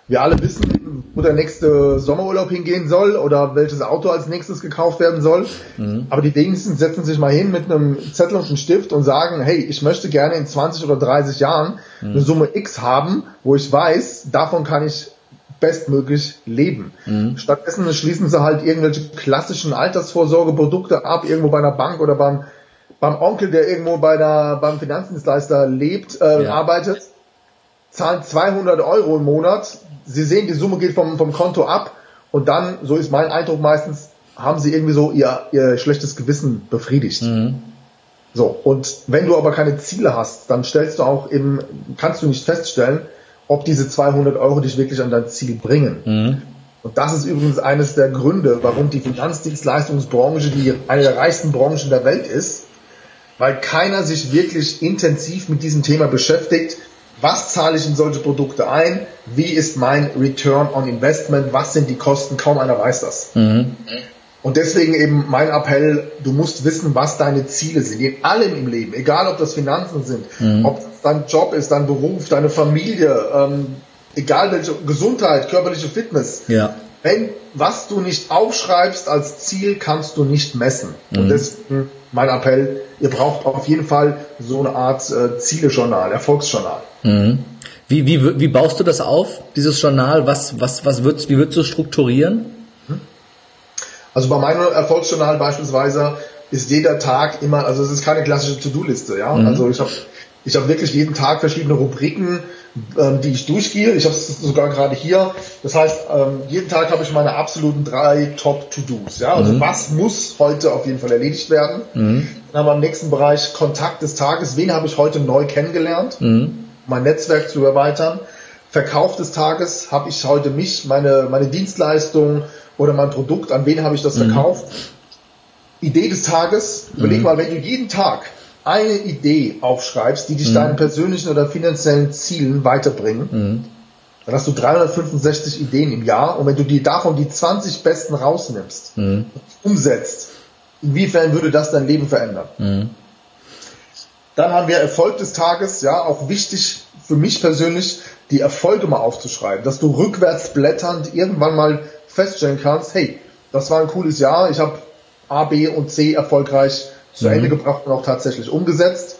Wir alle wissen, wo der nächste Sommerurlaub hingehen soll oder welches Auto als nächstes gekauft werden soll. Mhm. Aber die wenigsten setzen sich mal hin mit einem Zettel und einem Stift und sagen, hey, ich möchte gerne in 20 oder 30 Jahren mhm. eine Summe X haben, wo ich weiß, davon kann ich bestmöglich leben. Mhm. Stattdessen schließen sie halt irgendwelche klassischen Altersvorsorgeprodukte ab, irgendwo bei einer Bank oder beim, beim Onkel, der irgendwo bei der, beim Finanzdienstleister lebt, äh, ja. arbeitet, zahlen 200 Euro im Monat. Sie sehen, die Summe geht vom, vom Konto ab und dann, so ist mein Eindruck meistens, haben sie irgendwie so ihr, ihr schlechtes Gewissen befriedigt. Mhm. So, und wenn du aber keine Ziele hast, dann stellst du auch eben, kannst du nicht feststellen, ob diese 200 Euro dich wirklich an dein Ziel bringen. Mhm. Und das ist übrigens eines der Gründe, warum die Finanzdienstleistungsbranche die eine der reichsten Branchen der Welt ist, weil keiner sich wirklich intensiv mit diesem Thema beschäftigt. Was zahle ich in solche Produkte ein? Wie ist mein Return on Investment? Was sind die Kosten? Kaum einer weiß das. Mhm. Und deswegen eben mein Appell, du musst wissen, was deine Ziele sind. In allem im Leben, egal ob das Finanzen sind, mhm. ob das dein Job ist, dein Beruf, deine Familie, ähm, egal welche Gesundheit, körperliche Fitness. Ja. Wenn was du nicht aufschreibst als Ziel, kannst du nicht messen. Mhm. Und deswegen mein Appell, ihr braucht auf jeden Fall so eine Art äh, Zielejournal, Erfolgsjournal. Mhm. Wie, wie, wie baust du das auf, dieses Journal? Was, was, was wird's, wie würdest du strukturieren? Also bei meinem Erfolgsjournal beispielsweise ist jeder Tag immer, also es ist keine klassische To-Do-Liste, ja. Mhm. Also ich habe ich hab wirklich jeden Tag verschiedene Rubriken, ähm, die ich durchgehe. Ich habe es sogar gerade hier. Das heißt, ähm, jeden Tag habe ich meine absoluten drei Top-To-Dos. Ja? Also mhm. was muss heute auf jeden Fall erledigt werden? Mhm. Dann haben wir im nächsten Bereich Kontakt des Tages. Wen habe ich heute neu kennengelernt? Mhm. Mein Netzwerk zu erweitern. Verkauf des Tages habe ich heute mich, meine, meine Dienstleistung, oder mein Produkt, an wen habe ich das mhm. verkauft. Idee des Tages, überleg mhm. mal, wenn du jeden Tag eine Idee aufschreibst, die dich mhm. deinen persönlichen oder finanziellen Zielen weiterbringen, mhm. dann hast du 365 Ideen im Jahr und wenn du die davon die 20 besten rausnimmst, mhm. umsetzt, inwiefern würde das dein Leben verändern? Mhm. Dann haben wir Erfolg des Tages, ja, auch wichtig für mich persönlich, die Erfolge mal aufzuschreiben, dass du rückwärts blätternd irgendwann mal feststellen kannst, hey, das war ein cooles Jahr, ich habe A, B und C erfolgreich zu mhm. Ende gebracht und auch tatsächlich umgesetzt.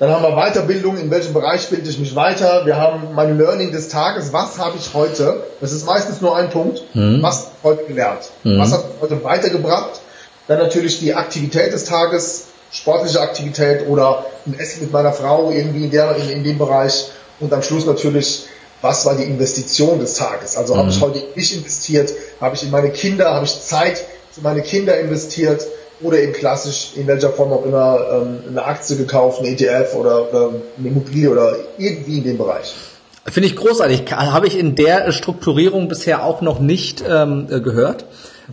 Dann haben wir Weiterbildung, in welchem Bereich bilde ich mich weiter. Wir haben mein Learning des Tages, was habe ich heute, das ist meistens nur ein Punkt, mhm. was heute gelernt, mhm. was hat heute weitergebracht. Dann natürlich die Aktivität des Tages, sportliche Aktivität oder ein Essen mit meiner Frau irgendwie in, der, in, in dem Bereich. Und am Schluss natürlich was war die Investition des Tages? Also mhm. habe ich heute in mich investiert, habe ich in meine Kinder, habe ich Zeit für meine Kinder investiert oder eben klassisch in welcher Form auch immer ähm, eine Aktie gekauft, eine ETF oder, oder eine Immobilie oder irgendwie in dem Bereich. Finde ich großartig. Habe ich in der Strukturierung bisher auch noch nicht ähm, gehört.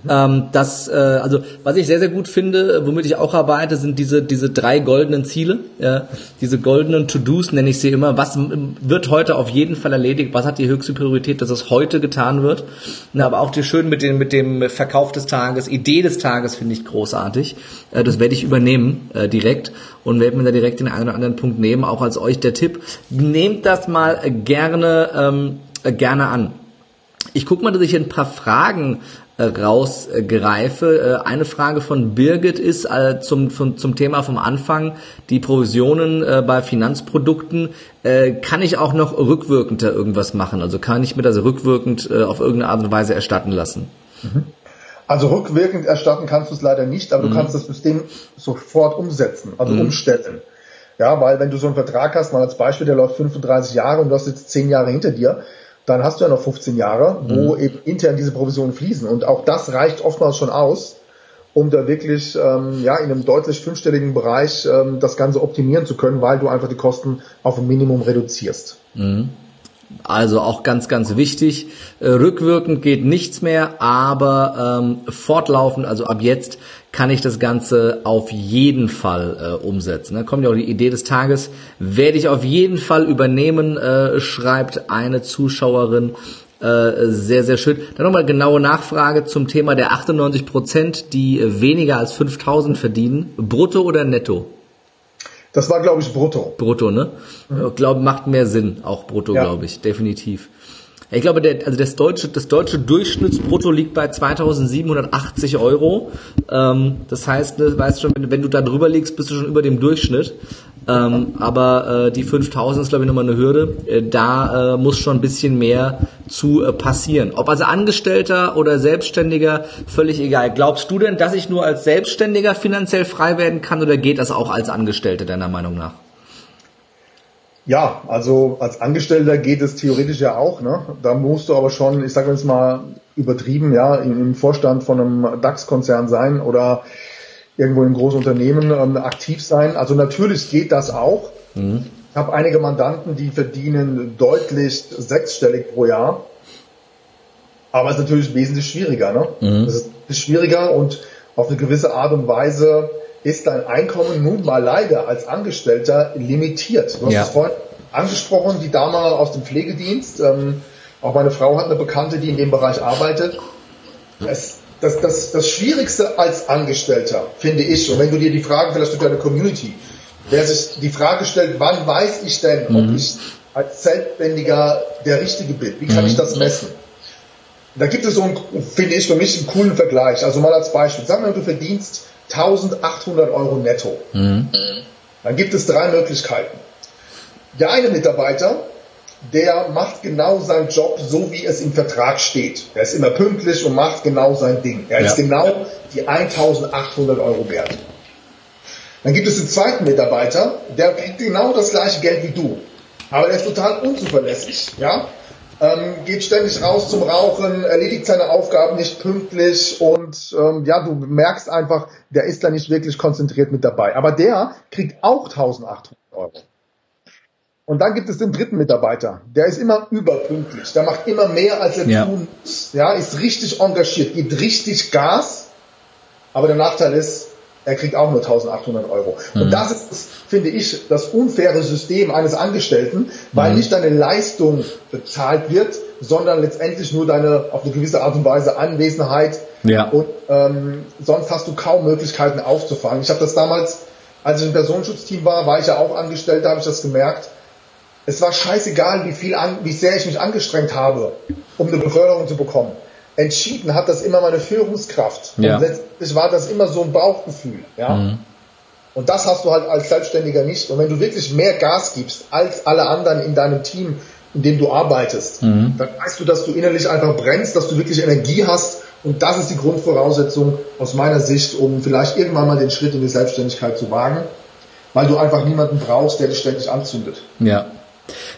Ähm, das, äh, also was ich sehr, sehr gut finde, womit ich auch arbeite, sind diese, diese drei goldenen Ziele, ja, diese goldenen To-Dos nenne ich sie immer. Was wird heute auf jeden Fall erledigt? Was hat die höchste Priorität, dass es heute getan wird? Na, aber auch die schön mit dem, mit dem Verkauf des Tages, Idee des Tages finde ich großartig. Äh, das werde ich übernehmen äh, direkt und werde mir da direkt den einen oder anderen Punkt nehmen, auch als euch der Tipp. Nehmt das mal gerne, ähm, gerne an. Ich gucke mal, dass ich ein paar Fragen rausgreife. Äh, eine Frage von Birgit ist äh, zum, zum, zum Thema vom Anfang, die Provisionen äh, bei Finanzprodukten. Äh, kann ich auch noch rückwirkend da irgendwas machen? Also kann ich mir das rückwirkend äh, auf irgendeine Art und Weise erstatten lassen? Mhm. Also rückwirkend erstatten kannst du es leider nicht, aber mhm. du kannst das System sofort umsetzen, also mhm. umstellen. Ja, weil wenn du so einen Vertrag hast, mal als Beispiel, der läuft 35 Jahre und du hast jetzt 10 Jahre hinter dir, dann hast du ja noch 15 Jahre, wo mhm. eben intern diese Provisionen fließen. Und auch das reicht oftmals schon aus, um da wirklich ähm, ja in einem deutlich fünfstelligen Bereich ähm, das Ganze optimieren zu können, weil du einfach die Kosten auf ein Minimum reduzierst. Mhm. Also auch ganz, ganz wichtig. Äh, rückwirkend geht nichts mehr, aber ähm, fortlaufend, also ab jetzt kann ich das Ganze auf jeden Fall äh, umsetzen. Da kommt ja auch die Idee des Tages, werde ich auf jeden Fall übernehmen, äh, schreibt eine Zuschauerin. Äh, sehr, sehr schön. Dann nochmal genaue Nachfrage zum Thema der 98 Prozent, die weniger als 5000 verdienen. Brutto oder netto? Das war, glaube ich, brutto. Brutto, ne? Mhm. Ich glaube, macht mehr Sinn, auch brutto, ja. glaube ich, definitiv. Ich glaube, der, also das deutsche, das deutsche Durchschnittsbrutto liegt bei 2.780 Euro. Ähm, das heißt, ne, weißt schon, wenn, wenn, du da drüber liegst, bist du schon über dem Durchschnitt. Ähm, aber äh, die 5.000 ist, glaube ich, nochmal eine Hürde. Äh, da äh, muss schon ein bisschen mehr zu äh, passieren. Ob also Angestellter oder Selbstständiger, völlig egal. Glaubst du denn, dass ich nur als Selbstständiger finanziell frei werden kann oder geht das auch als Angestellter deiner Meinung nach? Ja, also als Angestellter geht es theoretisch ja auch. Ne? Da musst du aber schon, ich sage jetzt mal übertrieben, ja, im Vorstand von einem DAX-Konzern sein oder irgendwo in einem großen Unternehmen ähm, aktiv sein. Also natürlich geht das auch. Mhm. Ich habe einige Mandanten, die verdienen deutlich sechsstellig pro Jahr. Aber es ist natürlich wesentlich schwieriger. Ne? Mhm. Es ist schwieriger und auf eine gewisse Art und Weise ist dein Einkommen nun mal leider als Angestellter limitiert. Du hast ja. es vorhin angesprochen, die Dame aus dem Pflegedienst. Ähm, auch meine Frau hat eine Bekannte, die in dem Bereich arbeitet. Es, das, das, das Schwierigste als Angestellter, finde ich, und wenn du dir die Frage, vielleicht durch deine Community, wer sich die Frage stellt, wann weiß ich denn, mhm. ob ich als Selbstständiger der Richtige bin? Wie kann mhm. ich das messen? Da gibt es so einen, finde ich, für mich einen coolen Vergleich. Also mal als Beispiel. Sagen wir mal, du verdienst 1800 Euro netto. Mhm. Dann gibt es drei Möglichkeiten. Der eine Mitarbeiter, der macht genau seinen Job so, wie es im Vertrag steht. Er ist immer pünktlich und macht genau sein Ding. Er ja. ist genau die 1800 Euro wert. Dann gibt es den zweiten Mitarbeiter, der kriegt genau das gleiche Geld wie du. Aber der ist total unzuverlässig. Ja? ähm, geht ständig raus zum Rauchen, erledigt seine Aufgaben nicht pünktlich und ähm, ja, du merkst einfach, der ist da nicht wirklich konzentriert mit dabei. Aber der kriegt auch 1800 Euro. Und dann gibt es den dritten Mitarbeiter, der ist immer überpünktlich, der macht immer mehr, als er ja. tun muss, ja, ist richtig engagiert, gibt richtig Gas, aber der Nachteil ist, er kriegt auch nur 1800 Euro. Mhm. Und das ist, finde ich, das unfaire System eines Angestellten, weil mhm. nicht deine Leistung bezahlt wird, sondern letztendlich nur deine auf eine gewisse Art und Weise Anwesenheit. Ja. Und ähm, sonst hast du kaum Möglichkeiten aufzufangen. Ich habe das damals, als ich im Personenschutzteam war, war ich ja auch angestellt, da habe ich das gemerkt. Es war scheißegal, wie viel an, wie sehr ich mich angestrengt habe, um eine Beförderung zu bekommen entschieden hat das immer meine Führungskraft. Ja. Und letztlich war das immer so ein Bauchgefühl. Ja? Mhm. Und das hast du halt als Selbstständiger nicht. Und wenn du wirklich mehr Gas gibst als alle anderen in deinem Team, in dem du arbeitest, mhm. dann weißt du, dass du innerlich einfach brennst, dass du wirklich Energie hast. Und das ist die Grundvoraussetzung aus meiner Sicht, um vielleicht irgendwann mal den Schritt in die Selbstständigkeit zu wagen, weil du einfach niemanden brauchst, der dich ständig anzündet. Ja.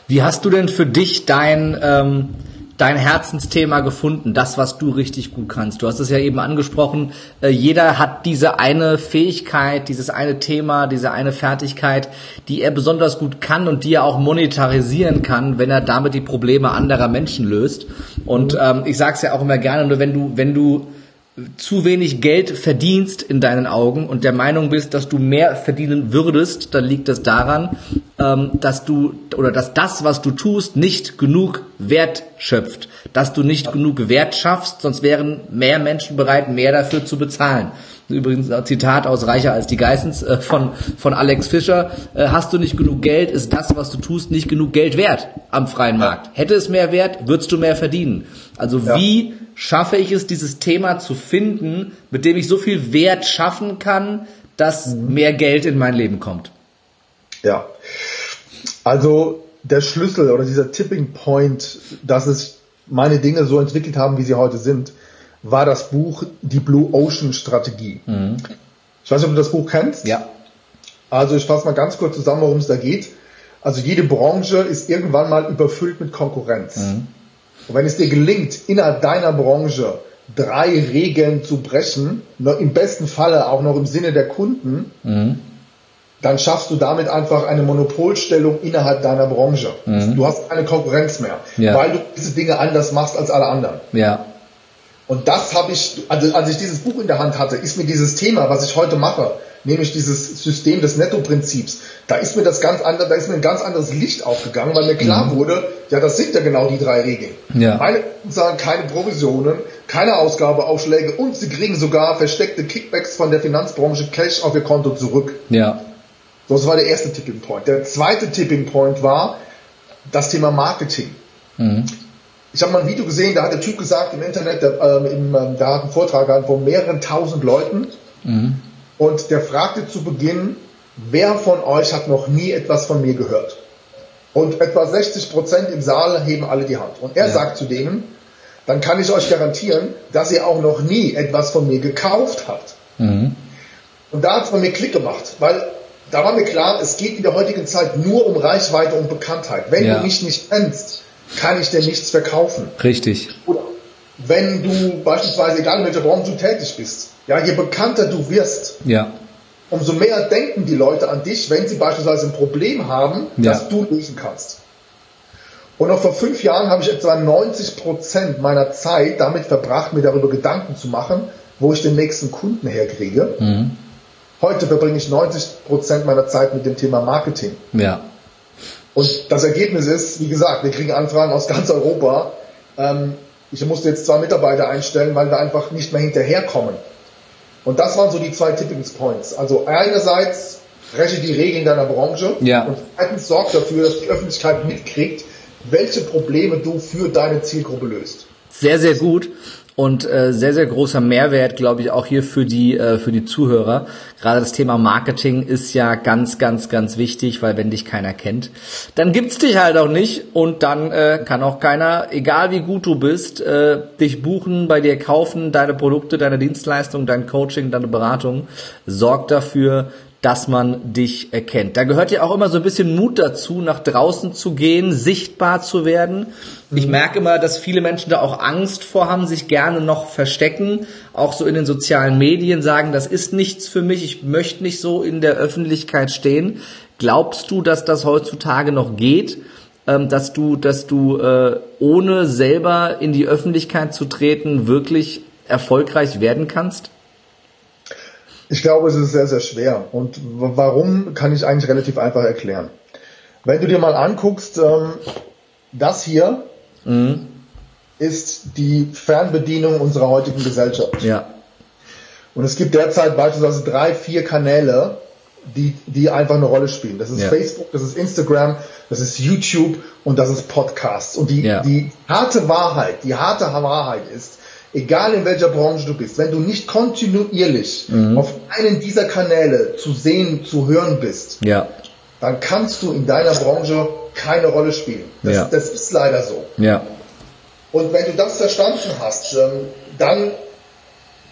Wie hast du denn für dich dein ähm dein Herzensthema gefunden, das, was du richtig gut kannst. Du hast es ja eben angesprochen, äh, jeder hat diese eine Fähigkeit, dieses eine Thema, diese eine Fertigkeit, die er besonders gut kann und die er auch monetarisieren kann, wenn er damit die Probleme anderer Menschen löst. Und ähm, ich sage es ja auch immer gerne, nur wenn du, wenn du zu wenig Geld verdienst in deinen Augen und der Meinung bist, dass du mehr verdienen würdest, dann liegt das daran, ähm, dass du oder dass das, was du tust, nicht genug Wert schöpft, dass du nicht genug Wert schaffst, sonst wären mehr Menschen bereit, mehr dafür zu bezahlen. übrigens ein Zitat aus Reicher als die Geissens äh, von, von Alex Fischer, äh, hast du nicht genug Geld, ist das, was du tust, nicht genug Geld wert am freien Markt. Hätte es mehr Wert, würdest du mehr verdienen. Also Ja. wie schaffe ich es, dieses Thema zu finden, mit dem ich so viel Wert schaffen kann, dass mehr Geld in mein Leben kommt? Ja. Also der Schlüssel oder dieser Tipping Point, dass es meine Dinge so entwickelt haben, wie sie heute sind, war das Buch Die Blue Ocean Strategie. Ich weiß nicht, ob du das Buch kennst. Ja. Also ich fasse mal ganz kurz zusammen, worum es da geht. Also jede Branche ist irgendwann mal überfüllt mit Konkurrenz. Und wenn es dir gelingt, innerhalb deiner Branche drei Regeln zu brechen, noch im besten Falle auch noch im Sinne der Kunden, dann schaffst du damit einfach eine Monopolstellung innerhalb deiner Branche. Du hast keine Konkurrenz mehr, Ja. weil du diese Dinge anders machst als alle anderen. Ja. Und das habe ich, also als ich dieses Buch in der Hand hatte, ist mir dieses Thema, was ich heute mache, nämlich dieses System des Netto-Prinzips, da ist mir das ganz andere, da ist mir ein ganz anderes Licht aufgegangen, weil mir klar wurde, ja, das sind ja genau die drei Regeln. Ja. Meine Kunden zahlen keine Provisionen, keine Ausgabeaufschläge und sie kriegen sogar versteckte Kickbacks von der Finanzbranche Cash auf ihr Konto zurück. Ja. Das war der erste Tipping Point. Der zweite Tipping Point war das Thema Marketing. Ich habe mal ein Video gesehen, da hat der Typ gesagt im Internet, der, ähm, im, ähm, da hat einen Vortrag von mehreren tausend Leuten und der fragte zu Beginn, wer von euch hat noch nie etwas von mir gehört? Und etwa 60 Prozent im Saal heben alle die Hand. Und er Ja. sagt zu denen, dann kann ich euch garantieren, dass ihr auch noch nie etwas von mir gekauft habt. Und da hat es bei mir Klick gemacht, weil da war mir klar, es geht in der heutigen Zeit nur um Reichweite und Bekanntheit. Wenn Ja. du mich nicht kennst, kann ich dir nichts verkaufen. Richtig. Oder wenn du beispielsweise, egal in welcher Branche du tätig bist, ja, je bekannter du wirst, Ja. umso mehr denken die Leute an dich, wenn sie beispielsweise ein Problem haben, Ja. das du lösen kannst. Und noch vor fünf Jahren habe ich etwa 90 Prozent meiner Zeit damit verbracht, mir darüber Gedanken zu machen, wo ich den nächsten Kunden herkriege. Mhm. Heute verbringe ich 90 Prozent meiner Zeit mit dem Thema Marketing. Ja. Und das Ergebnis ist, wie gesagt, wir kriegen Anfragen aus ganz Europa. Ähm, ich musste jetzt zwei Mitarbeiter einstellen, weil wir einfach nicht mehr hinterherkommen. Und das waren so die zwei Tipping Points. Also einerseits breche die Regeln deiner Branche Ja. und zweitens sorg dafür, dass die Öffentlichkeit mitkriegt, welche Probleme du für deine Zielgruppe löst. Sehr, sehr gut. Und äh, sehr, sehr großer Mehrwert, glaube ich, auch hier für die, äh, für die Zuhörer. Gerade das Thema Marketing ist ja ganz, ganz, ganz wichtig, weil wenn dich keiner kennt, dann gibt's dich halt auch nicht und dann äh, kann auch keiner, egal wie gut du bist, äh, dich buchen, bei dir kaufen, deine Produkte, deine Dienstleistungen, dein Coaching, deine Beratung. Sorg dafür, dass man dich erkennt. Da gehört ja auch immer so ein bisschen Mut dazu, nach draußen zu gehen, sichtbar zu werden. Ich merke immer, dass viele Menschen da auch Angst vor haben, sich gerne noch verstecken, auch so in den sozialen Medien sagen, das ist nichts für mich, ich möchte nicht so in der Öffentlichkeit stehen. Glaubst du, dass das heutzutage noch geht? ähm, dass du, dass du äh, ohne selber in die Öffentlichkeit zu treten wirklich erfolgreich werden kannst? Ich glaube, es ist sehr, sehr schwer. Und warum kann ich eigentlich relativ einfach erklären. Wenn du dir mal anguckst, ähm, das hier ist die Fernbedienung unserer heutigen Gesellschaft. Ja. Und es gibt derzeit beispielsweise drei, vier Kanäle, die, die einfach eine Rolle spielen. Das ist Ja. Facebook, das ist Instagram, das ist YouTube und das ist Podcasts. Und die, Ja. die harte Wahrheit, die harte Wahrheit ist, egal in welcher Branche du bist, wenn du nicht kontinuierlich Mhm. auf einen dieser Kanäle zu sehen, zu hören bist, Ja. dann kannst du in deiner Branche keine Rolle spielen. Das, Ja. das ist leider so. Ja. Und wenn du das verstanden hast, ähm, dann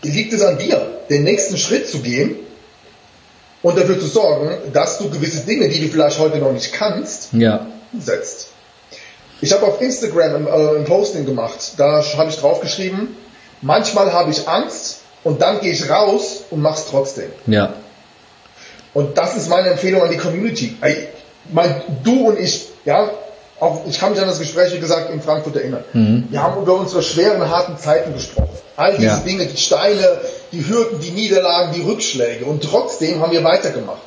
liegt es an dir, den nächsten Schritt zu gehen und dafür zu sorgen, dass du gewisse Dinge, die du vielleicht heute noch nicht kannst, Ja. umsetzt. Ich habe auf Instagram ein, äh, ein Posting gemacht, da habe ich draufgeschrieben, manchmal habe ich Angst und dann gehe ich raus und mach's trotzdem. Ja. Und das ist meine Empfehlung an die Community. Ey, mein, du und ich, ja, auch ich kann mich an das Gespräch, wie gesagt, in Frankfurt erinnern. Wir haben über unsere schweren, harten Zeiten gesprochen. All diese Ja. Dinge, die Steine, die Hürden, die Niederlagen, die Rückschläge. Und trotzdem haben wir weitergemacht.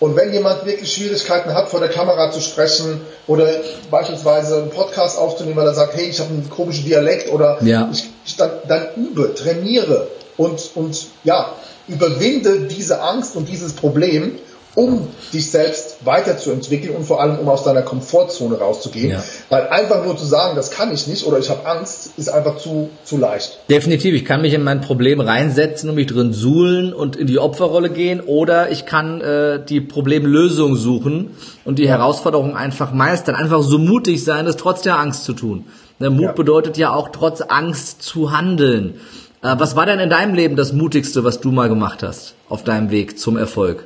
Und wenn jemand wirklich Schwierigkeiten hat, vor der Kamera zu sprechen oder beispielsweise einen Podcast aufzunehmen, weil er sagt, hey, ich habe einen komischen Dialekt oder Ja. ich, ich, dann, dann übe, trainiere, und, und ja, überwinde diese Angst und dieses Problem um dich selbst weiterzuentwickeln und vor allem um aus deiner Komfortzone rauszugehen. Ja. Weil einfach nur zu sagen, das kann ich nicht oder ich habe Angst, ist einfach zu, zu leicht. Definitiv. Ich kann mich in mein Problem reinsetzen und mich drin suhlen und in die Opferrolle gehen oder ich kann äh, die Problemlösung suchen und die ja. Herausforderung einfach meistern. Einfach so mutig sein, das trotz der Angst zu tun. Der ne, Mut ja. bedeutet ja auch trotz Angst zu handeln. Äh, was war denn in deinem Leben das Mutigste, was du mal gemacht hast auf deinem Weg zum Erfolg?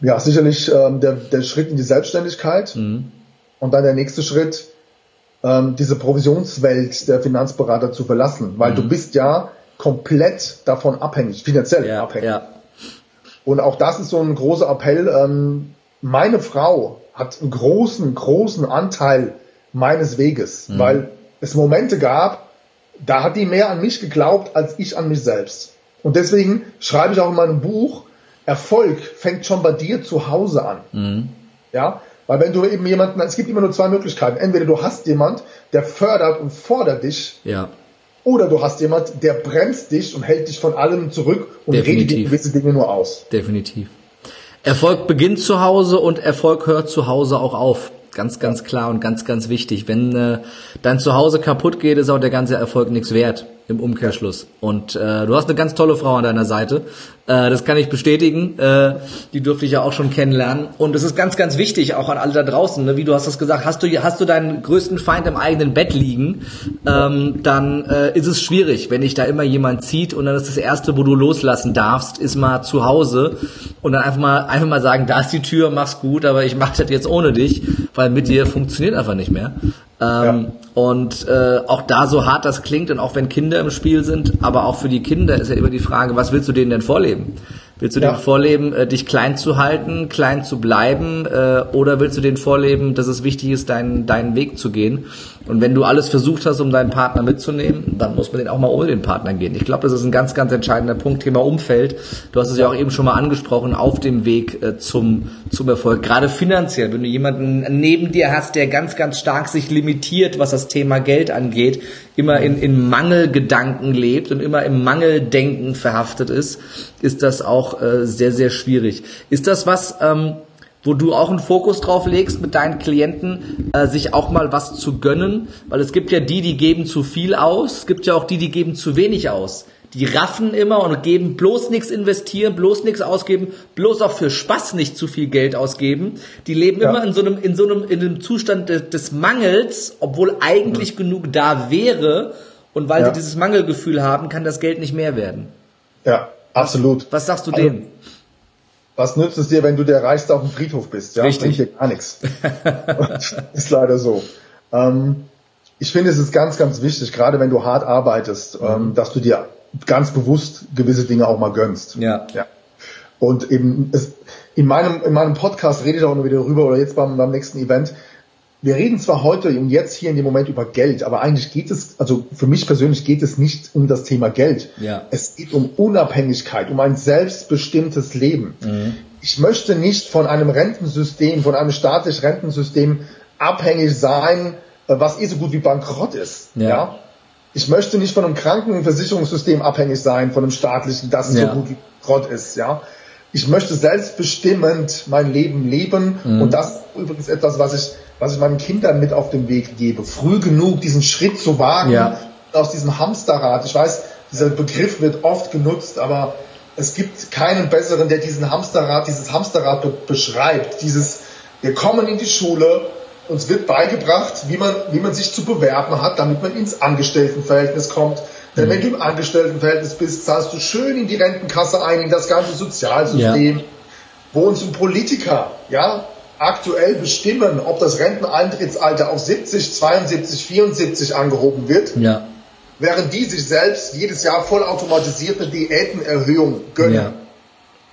Ja, sicherlich ähm, der, der Schritt in die Selbstständigkeit mhm. und dann der nächste Schritt, ähm, diese Provisionswelt der Finanzberater zu verlassen, weil mhm. du bist ja komplett davon abhängig, finanziell ja, abhängig. Ja. Und auch das ist so ein großer Appell. Ähm, meine Frau hat einen großen, großen Anteil meines Weges, mhm. weil es Momente gab, da hat die mehr an mich geglaubt als ich an mich selbst. Und deswegen schreibe ich auch in meinem Buch, Erfolg fängt schon bei dir zu Hause an. Mhm. Ja, weil wenn du eben jemanden, es gibt immer nur zwei Möglichkeiten. Entweder du hast jemand, der fördert und fordert dich. Ja. Oder du hast jemand, der bremst dich und hält dich von allem zurück und Definitiv. redet gewisse Dinge nur aus. Definitiv. Erfolg beginnt zu Hause und Erfolg hört zu Hause auch auf. Ganz, ganz klar und ganz, ganz wichtig. Wenn äh, dein Zuhause kaputt geht, ist auch der ganze Erfolg nichts wert im Umkehrschluss. Und äh, du hast eine ganz tolle Frau an deiner Seite. Äh, das kann ich bestätigen. Äh, die durfte ich ja auch schon kennenlernen. Und es ist ganz, ganz wichtig, auch an alle da draußen, ne? wie du hast das gesagt, hast du, hast du deinen größten Feind im eigenen Bett liegen, ähm, dann äh, ist es schwierig, wenn dich da immer jemand zieht und dann ist das Erste, wo du loslassen darfst, ist mal zu Hause und dann einfach mal, einfach mal sagen, da ist die Tür, mach's gut, aber ich mach das jetzt ohne dich, weil mit dir funktioniert einfach nicht mehr. Ähm, ja. Und äh, auch da so hart das klingt und auch wenn Kinder im Spiel sind, aber auch für die Kinder ist ja immer die Frage, was willst du denen denn vorleben? Willst du ja. denen vorleben, äh, dich klein zu halten, klein zu bleiben, äh, oder willst du denen vorleben, dass es wichtig ist, deinen, deinen Weg zu gehen? Und wenn du alles versucht hast, um deinen Partner mitzunehmen, dann muss man den auch mal ohne den Partner gehen. Ich glaube, das ist ein ganz, ganz entscheidender Punkt, Thema Umfeld. Du hast es ja auch eben schon mal angesprochen, auf dem Weg äh, zum, zum Erfolg. Gerade finanziell, wenn du jemanden neben dir hast, der ganz, ganz stark sich limitiert, was das Thema Geld angeht, immer in, in Mangelgedanken lebt und immer im Mangeldenken verhaftet ist, ist das auch äh, sehr, sehr schwierig. Ist das was, ähm, wo du auch einen Fokus drauf legst mit deinen Klienten, äh, sich auch mal was zu gönnen? Weil es gibt ja die, die geben zu viel aus, es gibt ja auch die, die geben zu wenig aus. Die raffen immer und geben bloß nichts investieren, bloß nichts ausgeben, bloß auch für Spaß nicht zu viel Geld ausgeben. Die leben ja. immer in so einem, in so einem, in einem Zustand des, des Mangels, obwohl eigentlich mhm. genug da wäre. Und weil ja. sie dieses Mangelgefühl haben, kann das Geld nicht mehr werden. Ja, absolut. Was sagst du also, denen? Was nützt es dir, wenn du der Reichste auf dem Friedhof bist? Ja, Richtig. bringt dir gar nichts. ist leider so. Ähm, ich finde, es ist ganz, ganz wichtig, gerade wenn du hart arbeitest, mhm. ähm, dass du dir ganz bewusst gewisse Dinge auch mal gönnst. Ja. ja. Und eben, es, in meinem, in meinem Podcast rede ich auch noch wieder darüber oder jetzt beim, beim nächsten Event. Wir reden zwar heute und jetzt hier in dem Moment über Geld, aber eigentlich geht es, also für mich persönlich geht es nicht um das Thema Geld. Ja. Es geht um Unabhängigkeit, um ein selbstbestimmtes Leben. Mhm. Ich möchte nicht von einem Rentensystem, von einem staatlichen Rentensystem abhängig sein, äh, was eh so gut wie bankrott ist. Ja. ja? Ich möchte nicht von einem Krankenversicherungssystem abhängig sein, von einem staatlichen, das ja. so gut wie Gott ist, ja. Ich möchte selbstbestimmend mein Leben leben mhm. und das ist übrigens etwas, was ich, was ich meinen Kindern mit auf den Weg gebe. Früh genug diesen Schritt zu wagen ja. aus diesem Hamsterrad. Ich weiß, dieser Begriff wird oft genutzt, aber es gibt keinen besseren, der diesen Hamsterrad, dieses Hamsterrad be beschreibt. Dieses, wir kommen in die Schule, uns wird beigebracht, wie man, wie man sich zu bewerben hat, damit man ins Angestelltenverhältnis kommt. Denn mhm. wenn du im Angestelltenverhältnis bist, zahlst du schön in die Rentenkasse ein, in das ganze Sozialsystem, ja. wo uns ein Politiker, ja, aktuell bestimmen, ob das Renteneintrittsalter auf 70, 72, 74 angehoben wird. Ja. Während die sich selbst jedes Jahr vollautomatisierte Diätenerhöhung gönnen. Ja.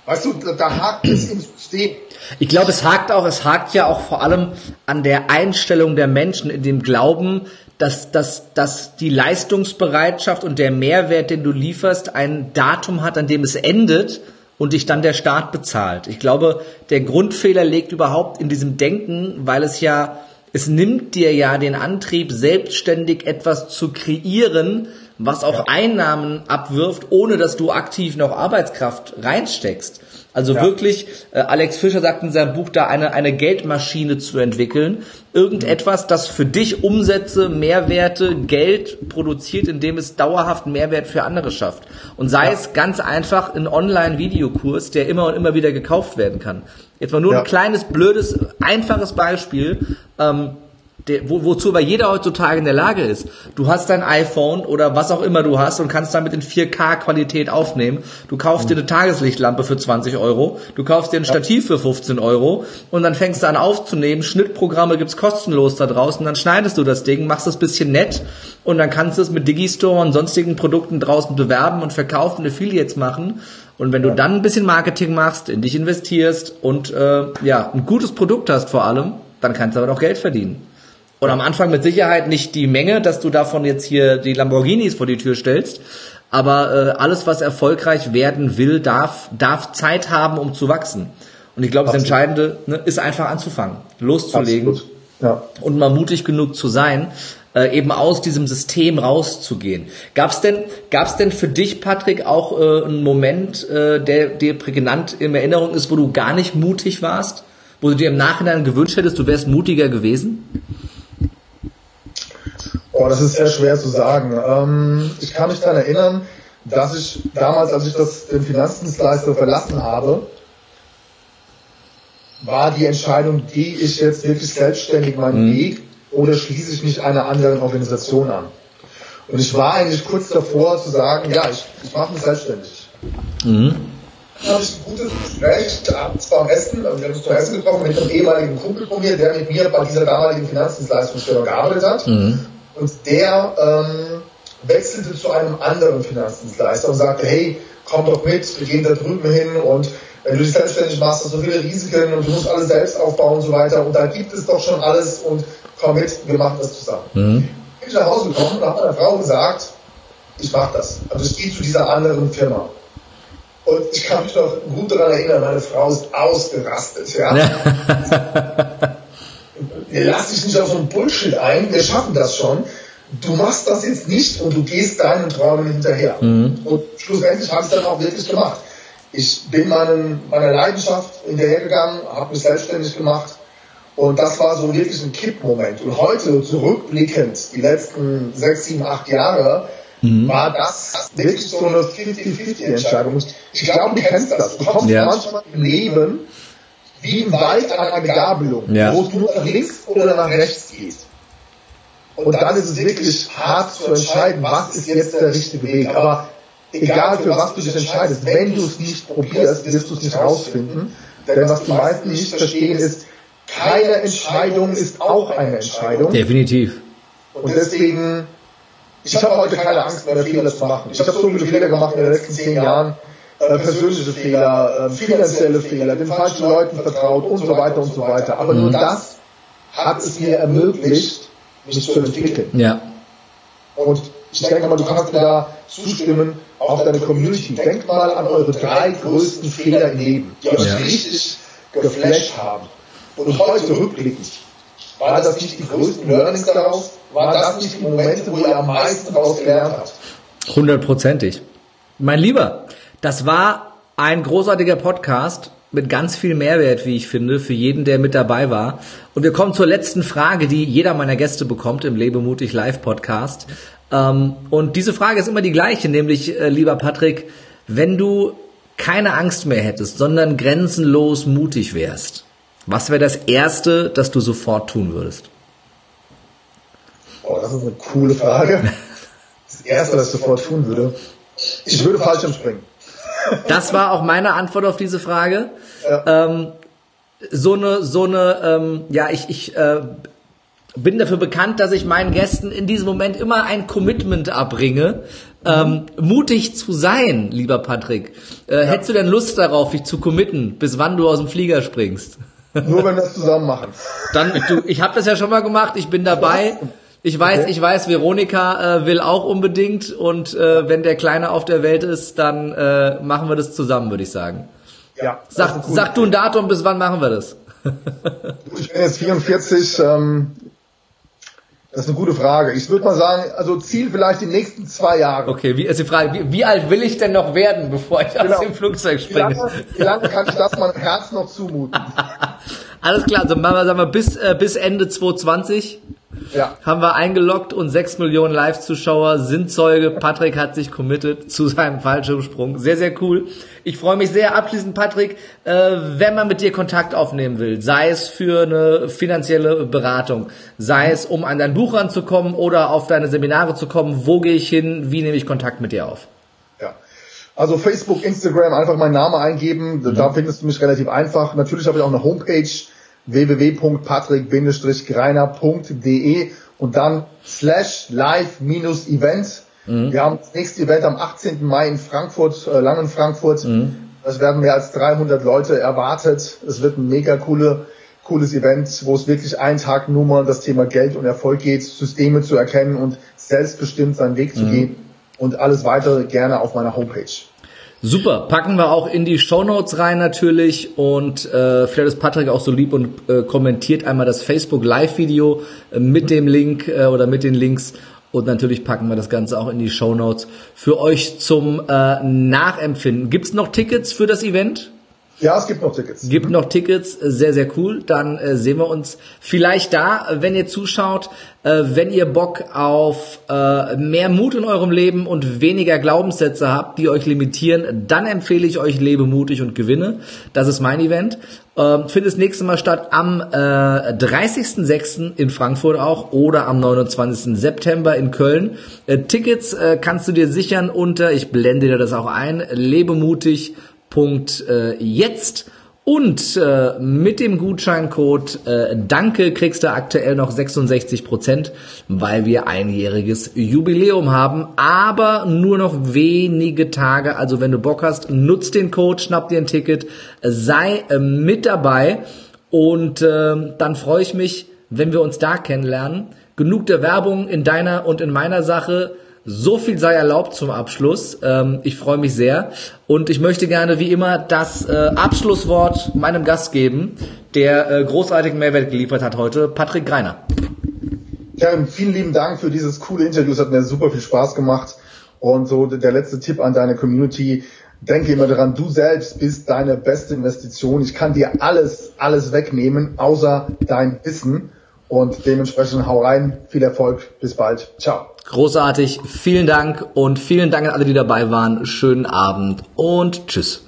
Weißt du, da, da hakt es im System. Ich glaube, es hakt auch, es hakt ja auch vor allem an der Einstellung der Menschen in dem Glauben, dass, dass, dass die Leistungsbereitschaft und der Mehrwert, den du lieferst, ein Datum hat, an dem es endet und dich dann der Staat bezahlt. Ich glaube, der Grundfehler liegt überhaupt in diesem Denken, weil es ja, es nimmt dir ja den Antrieb, selbstständig etwas zu kreieren, was auch ja. Einnahmen abwirft, ohne dass du aktiv noch Arbeitskraft reinsteckst. Also ja. wirklich, äh, Alex Fischer sagt in seinem Buch da, eine, eine Geldmaschine zu entwickeln. Irgendetwas, das für dich Umsätze, Mehrwerte, Geld produziert, indem es dauerhaft Mehrwert für andere schafft. Und sei ja. es ganz einfach ein Online-Videokurs, der immer und immer wieder gekauft werden kann. Jetzt mal nur ein kleines, blödes, einfaches Beispiel. Ähm, der, wo, wozu aber jeder heutzutage in der Lage ist. Du hast dein iPhone oder was auch immer du hast und kannst damit in 4K-Qualität aufnehmen. Du kaufst mhm. dir eine Tageslichtlampe für 20 Euro, du kaufst dir ein Stativ für 15 Euro und dann fängst du an aufzunehmen. Schnittprogramme gibt's kostenlos da draußen. Dann schneidest du das Ding, machst es bisschen nett und dann kannst du es mit Digistore und sonstigen Produkten draußen bewerben und verkaufen, Affiliates machen. Und wenn du dann ein bisschen Marketing machst, in dich investierst und äh, ja ein gutes Produkt hast vor allem, dann kannst du aber auch Geld verdienen. Und am Anfang mit Sicherheit nicht die Menge, dass du davon jetzt hier die Lamborghinis vor die Tür stellst. Aber äh, alles, was erfolgreich werden will, darf, darf Zeit haben, um zu wachsen. Und ich glaube, das Entscheidende ne, ist einfach anzufangen, loszulegen ja. und mal mutig genug zu sein, äh, eben aus diesem System rauszugehen. Gab's denn, gab's denn für dich, Patrick, auch äh, einen Moment, äh, der dir prägnant in Erinnerung ist, wo du gar nicht mutig warst? Wo du dir im Nachhinein gewünscht hättest, du wärst mutiger gewesen? Oh, das ist sehr schwer zu sagen. Ähm, ich kann mich daran erinnern, dass ich damals, als ich das, den Finanzdienstleister verlassen habe, war die Entscheidung, gehe ich jetzt wirklich selbstständig meinen mhm. Weg oder schließe ich mich einer anderen Organisation an? Und ich war eigentlich kurz davor zu sagen, ja, ich, ich mache mich selbstständig. Mhm. Dann habe ich ein gutes Gespräch abends beim Essen, also wir haben uns zum Essen getroffen mit einem ehemaligen Kumpel von mir, der mit mir bei dieser damaligen Finanzdienstleistungsstelle gearbeitet hat. Mhm. Und der ähm, wechselte zu einem anderen Finanzdienstleister und sagte, hey, komm doch mit, wir gehen da drüben hin und wenn du dich selbstständig machst, hast du viele Risiken und du musst alles selbst aufbauen und so weiter und da gibt es doch schon alles und komm mit, wir machen das zusammen. Mhm. Bin ich nach Hause gekommen und habe meiner Frau gesagt, ich mache das. Also ich gehe zu dieser anderen Firma. Und ich kann mich noch gut daran erinnern, meine Frau ist ausgerastet. Ja. lass dich nicht auf so ein Bullshit ein, wir schaffen das schon. Du machst das jetzt nicht und du gehst deinen Träumen hinterher. Mhm. Und schlussendlich habe ich dann auch wirklich gemacht. Ich bin meinen, meiner Leidenschaft hinterhergegangen, habe mich selbstständig gemacht und das war so wirklich ein Kippmoment. Und heute zurückblickend, die letzten sechs, sieben, acht Jahre, mhm. war das wirklich so eine 50-50-Entscheidung. Ich glaube, du kennst das. Du kommst ja. manchmal im Leben wie im Wald an einer Gabelung, ja. wo du nur nach links oder nach rechts gehst. Und dann ist es wirklich hart zu entscheiden, was ist jetzt der richtige Weg. Aber egal für was du dich entscheidest, wenn du es nicht probierst, wirst du es nicht rausfinden. Denn was die meisten nicht verstehen ist, keine Entscheidung ist auch eine Entscheidung. Definitiv. Und deswegen, ich habe heute keine Angst mehr, Fehler zu machen. Ich habe so viele Fehler gemacht in den letzten zehn Jahren äh, persönliche Fehler, äh, finanzielle Fehler, den falschen Leuten vertraut und so weiter und so weiter. Aber nur das hat es mir ermöglicht, mich zu entwickeln. Ja. Und ich denke mal, du kannst mir da zustimmen, auch deine Community. Denkt mal an eure drei größten Fehler im Leben, die euch ja. richtig geflasht haben. Und heute rückblickend, war das nicht die größten Learnings daraus? War das nicht die Momente, wo ihr am meisten daraus gelernt habt? Hundertprozentig. Mein Lieber, das war ein großartiger Podcast mit ganz viel Mehrwert, wie ich finde, für jeden, der mit dabei war. Und wir kommen zur letzten Frage, die jeder meiner Gäste bekommt im Lebe mutig Live Podcast. Ähm, und diese Frage ist immer die gleiche, nämlich, äh, lieber Patrick, wenn du keine Angst mehr hättest, sondern grenzenlos mutig wärst, was wäre das Erste, das du sofort tun würdest? Oh, das ist eine coole Frage. Das Erste, was ich sofort tun würde, ich würde springen. Das war auch meine Antwort auf diese Frage. Ja. Ähm, so eine, so eine, ähm, ja, ich, ich äh, bin dafür bekannt, dass ich meinen Gästen in diesem Moment immer ein Commitment abbringe, ähm, mutig zu sein, lieber Patrick. Äh, ja. Hättest du denn Lust darauf, dich zu committen, bis wann du aus dem Flieger springst? Nur wenn wir das zusammen machen. Dann, du, ich habe das ja schon mal gemacht, ich bin dabei. Ich weiß, okay. ich weiß, Veronika äh, will auch unbedingt und äh, wenn der Kleine auf der Welt ist, dann äh, machen wir das zusammen, würde ich sagen. Ja. Sag, sag du ein Datum, bis wann machen wir das? ich bin jetzt 44. Ähm, Das ist eine gute Frage. Ich würde mal sagen, also Ziel vielleicht die nächsten zwei Jahre. Okay, wie ist die Frage, wie, wie alt will ich denn noch werden, bevor ich genau. aus dem Flugzeug springe? Wie lange, wie lange kann ich das meinem Herz noch zumuten? Alles klar, also machen wir, sagen wir bis, äh, bis Ende 2020 ja. haben wir eingeloggt und 6 Millionen Live-Zuschauer sind Zeuge. Patrick hat sich committed zu seinem Fallschirmsprung. Sehr, sehr cool. Ich freue mich sehr. Abschließend, Patrick, äh, wenn man mit dir Kontakt aufnehmen will, sei es für eine finanzielle Beratung, sei es um an dein Buch ranzukommen oder auf deine Seminare zu kommen, wo gehe ich hin, wie nehme ich Kontakt mit dir auf? Ja. Also Facebook, Instagram, einfach meinen Namen eingeben, mhm. da findest du mich relativ einfach. Natürlich habe ich auch eine Homepage, www.patrick-greiner.de und dann slash live-event. Mhm. Wir haben das nächste Event am 18. Mai in Frankfurt, äh, Langen Frankfurt. Mhm. Es werden mehr als 300 Leute erwartet. Es wird ein mega coole, cooles Event, wo es wirklich einen Tag nur mal um das Thema Geld und Erfolg geht, Systeme zu erkennen und selbstbestimmt seinen Weg zu mhm. gehen und alles weitere gerne auf meiner Homepage. Super, packen wir auch in die Show Notes rein natürlich und äh, vielleicht ist Patrick auch so lieb und äh, kommentiert einmal das Facebook Live Video äh, mit dem Link äh, oder mit den Links und natürlich packen wir das Ganze auch in die Show Notes für euch zum äh, Nachempfinden. Gibt's noch Tickets für das Event? Ja, es gibt noch Tickets. Gibt noch Tickets, sehr, sehr cool. Dann äh, sehen wir uns vielleicht da, wenn ihr zuschaut. Äh, wenn ihr Bock auf äh, mehr Mut in eurem Leben und weniger Glaubenssätze habt, die euch limitieren, dann empfehle ich euch Lebe mutig und gewinne. Das ist mein Event. Äh, findet das nächste Mal statt am äh, 30.06. in Frankfurt auch oder am 29. September in Köln. Äh, Tickets äh, kannst du dir sichern unter, ich blende dir das auch ein, lebemutig Punkt äh, jetzt und äh, mit dem Gutscheincode äh, Danke kriegst du aktuell noch 66 Prozent, weil wir einjähriges Jubiläum haben, aber nur noch wenige Tage. Also wenn du Bock hast, nutz den Code, schnapp dir ein Ticket, sei äh, mit dabei und äh, dann freue ich mich, wenn wir uns da kennenlernen. Genug der Werbung in deiner und in meiner Sache. So viel sei erlaubt zum Abschluss. Ähm, ich freue mich sehr und ich möchte gerne wie immer das äh, Abschlusswort meinem Gast geben, der äh, großartigen Mehrwert geliefert hat heute, Patrick Greiner. Kevin, vielen lieben Dank für dieses coole Interview. Es hat mir super viel Spaß gemacht. Und so der letzte Tipp an deine Community. Denke immer daran, du selbst bist deine beste Investition. Ich kann dir alles, alles wegnehmen, außer dein Wissen. Und dementsprechend hau rein. Viel Erfolg. Bis bald. Ciao. Großartig. Vielen Dank und vielen Dank an alle, die dabei waren. Schönen Abend und tschüss.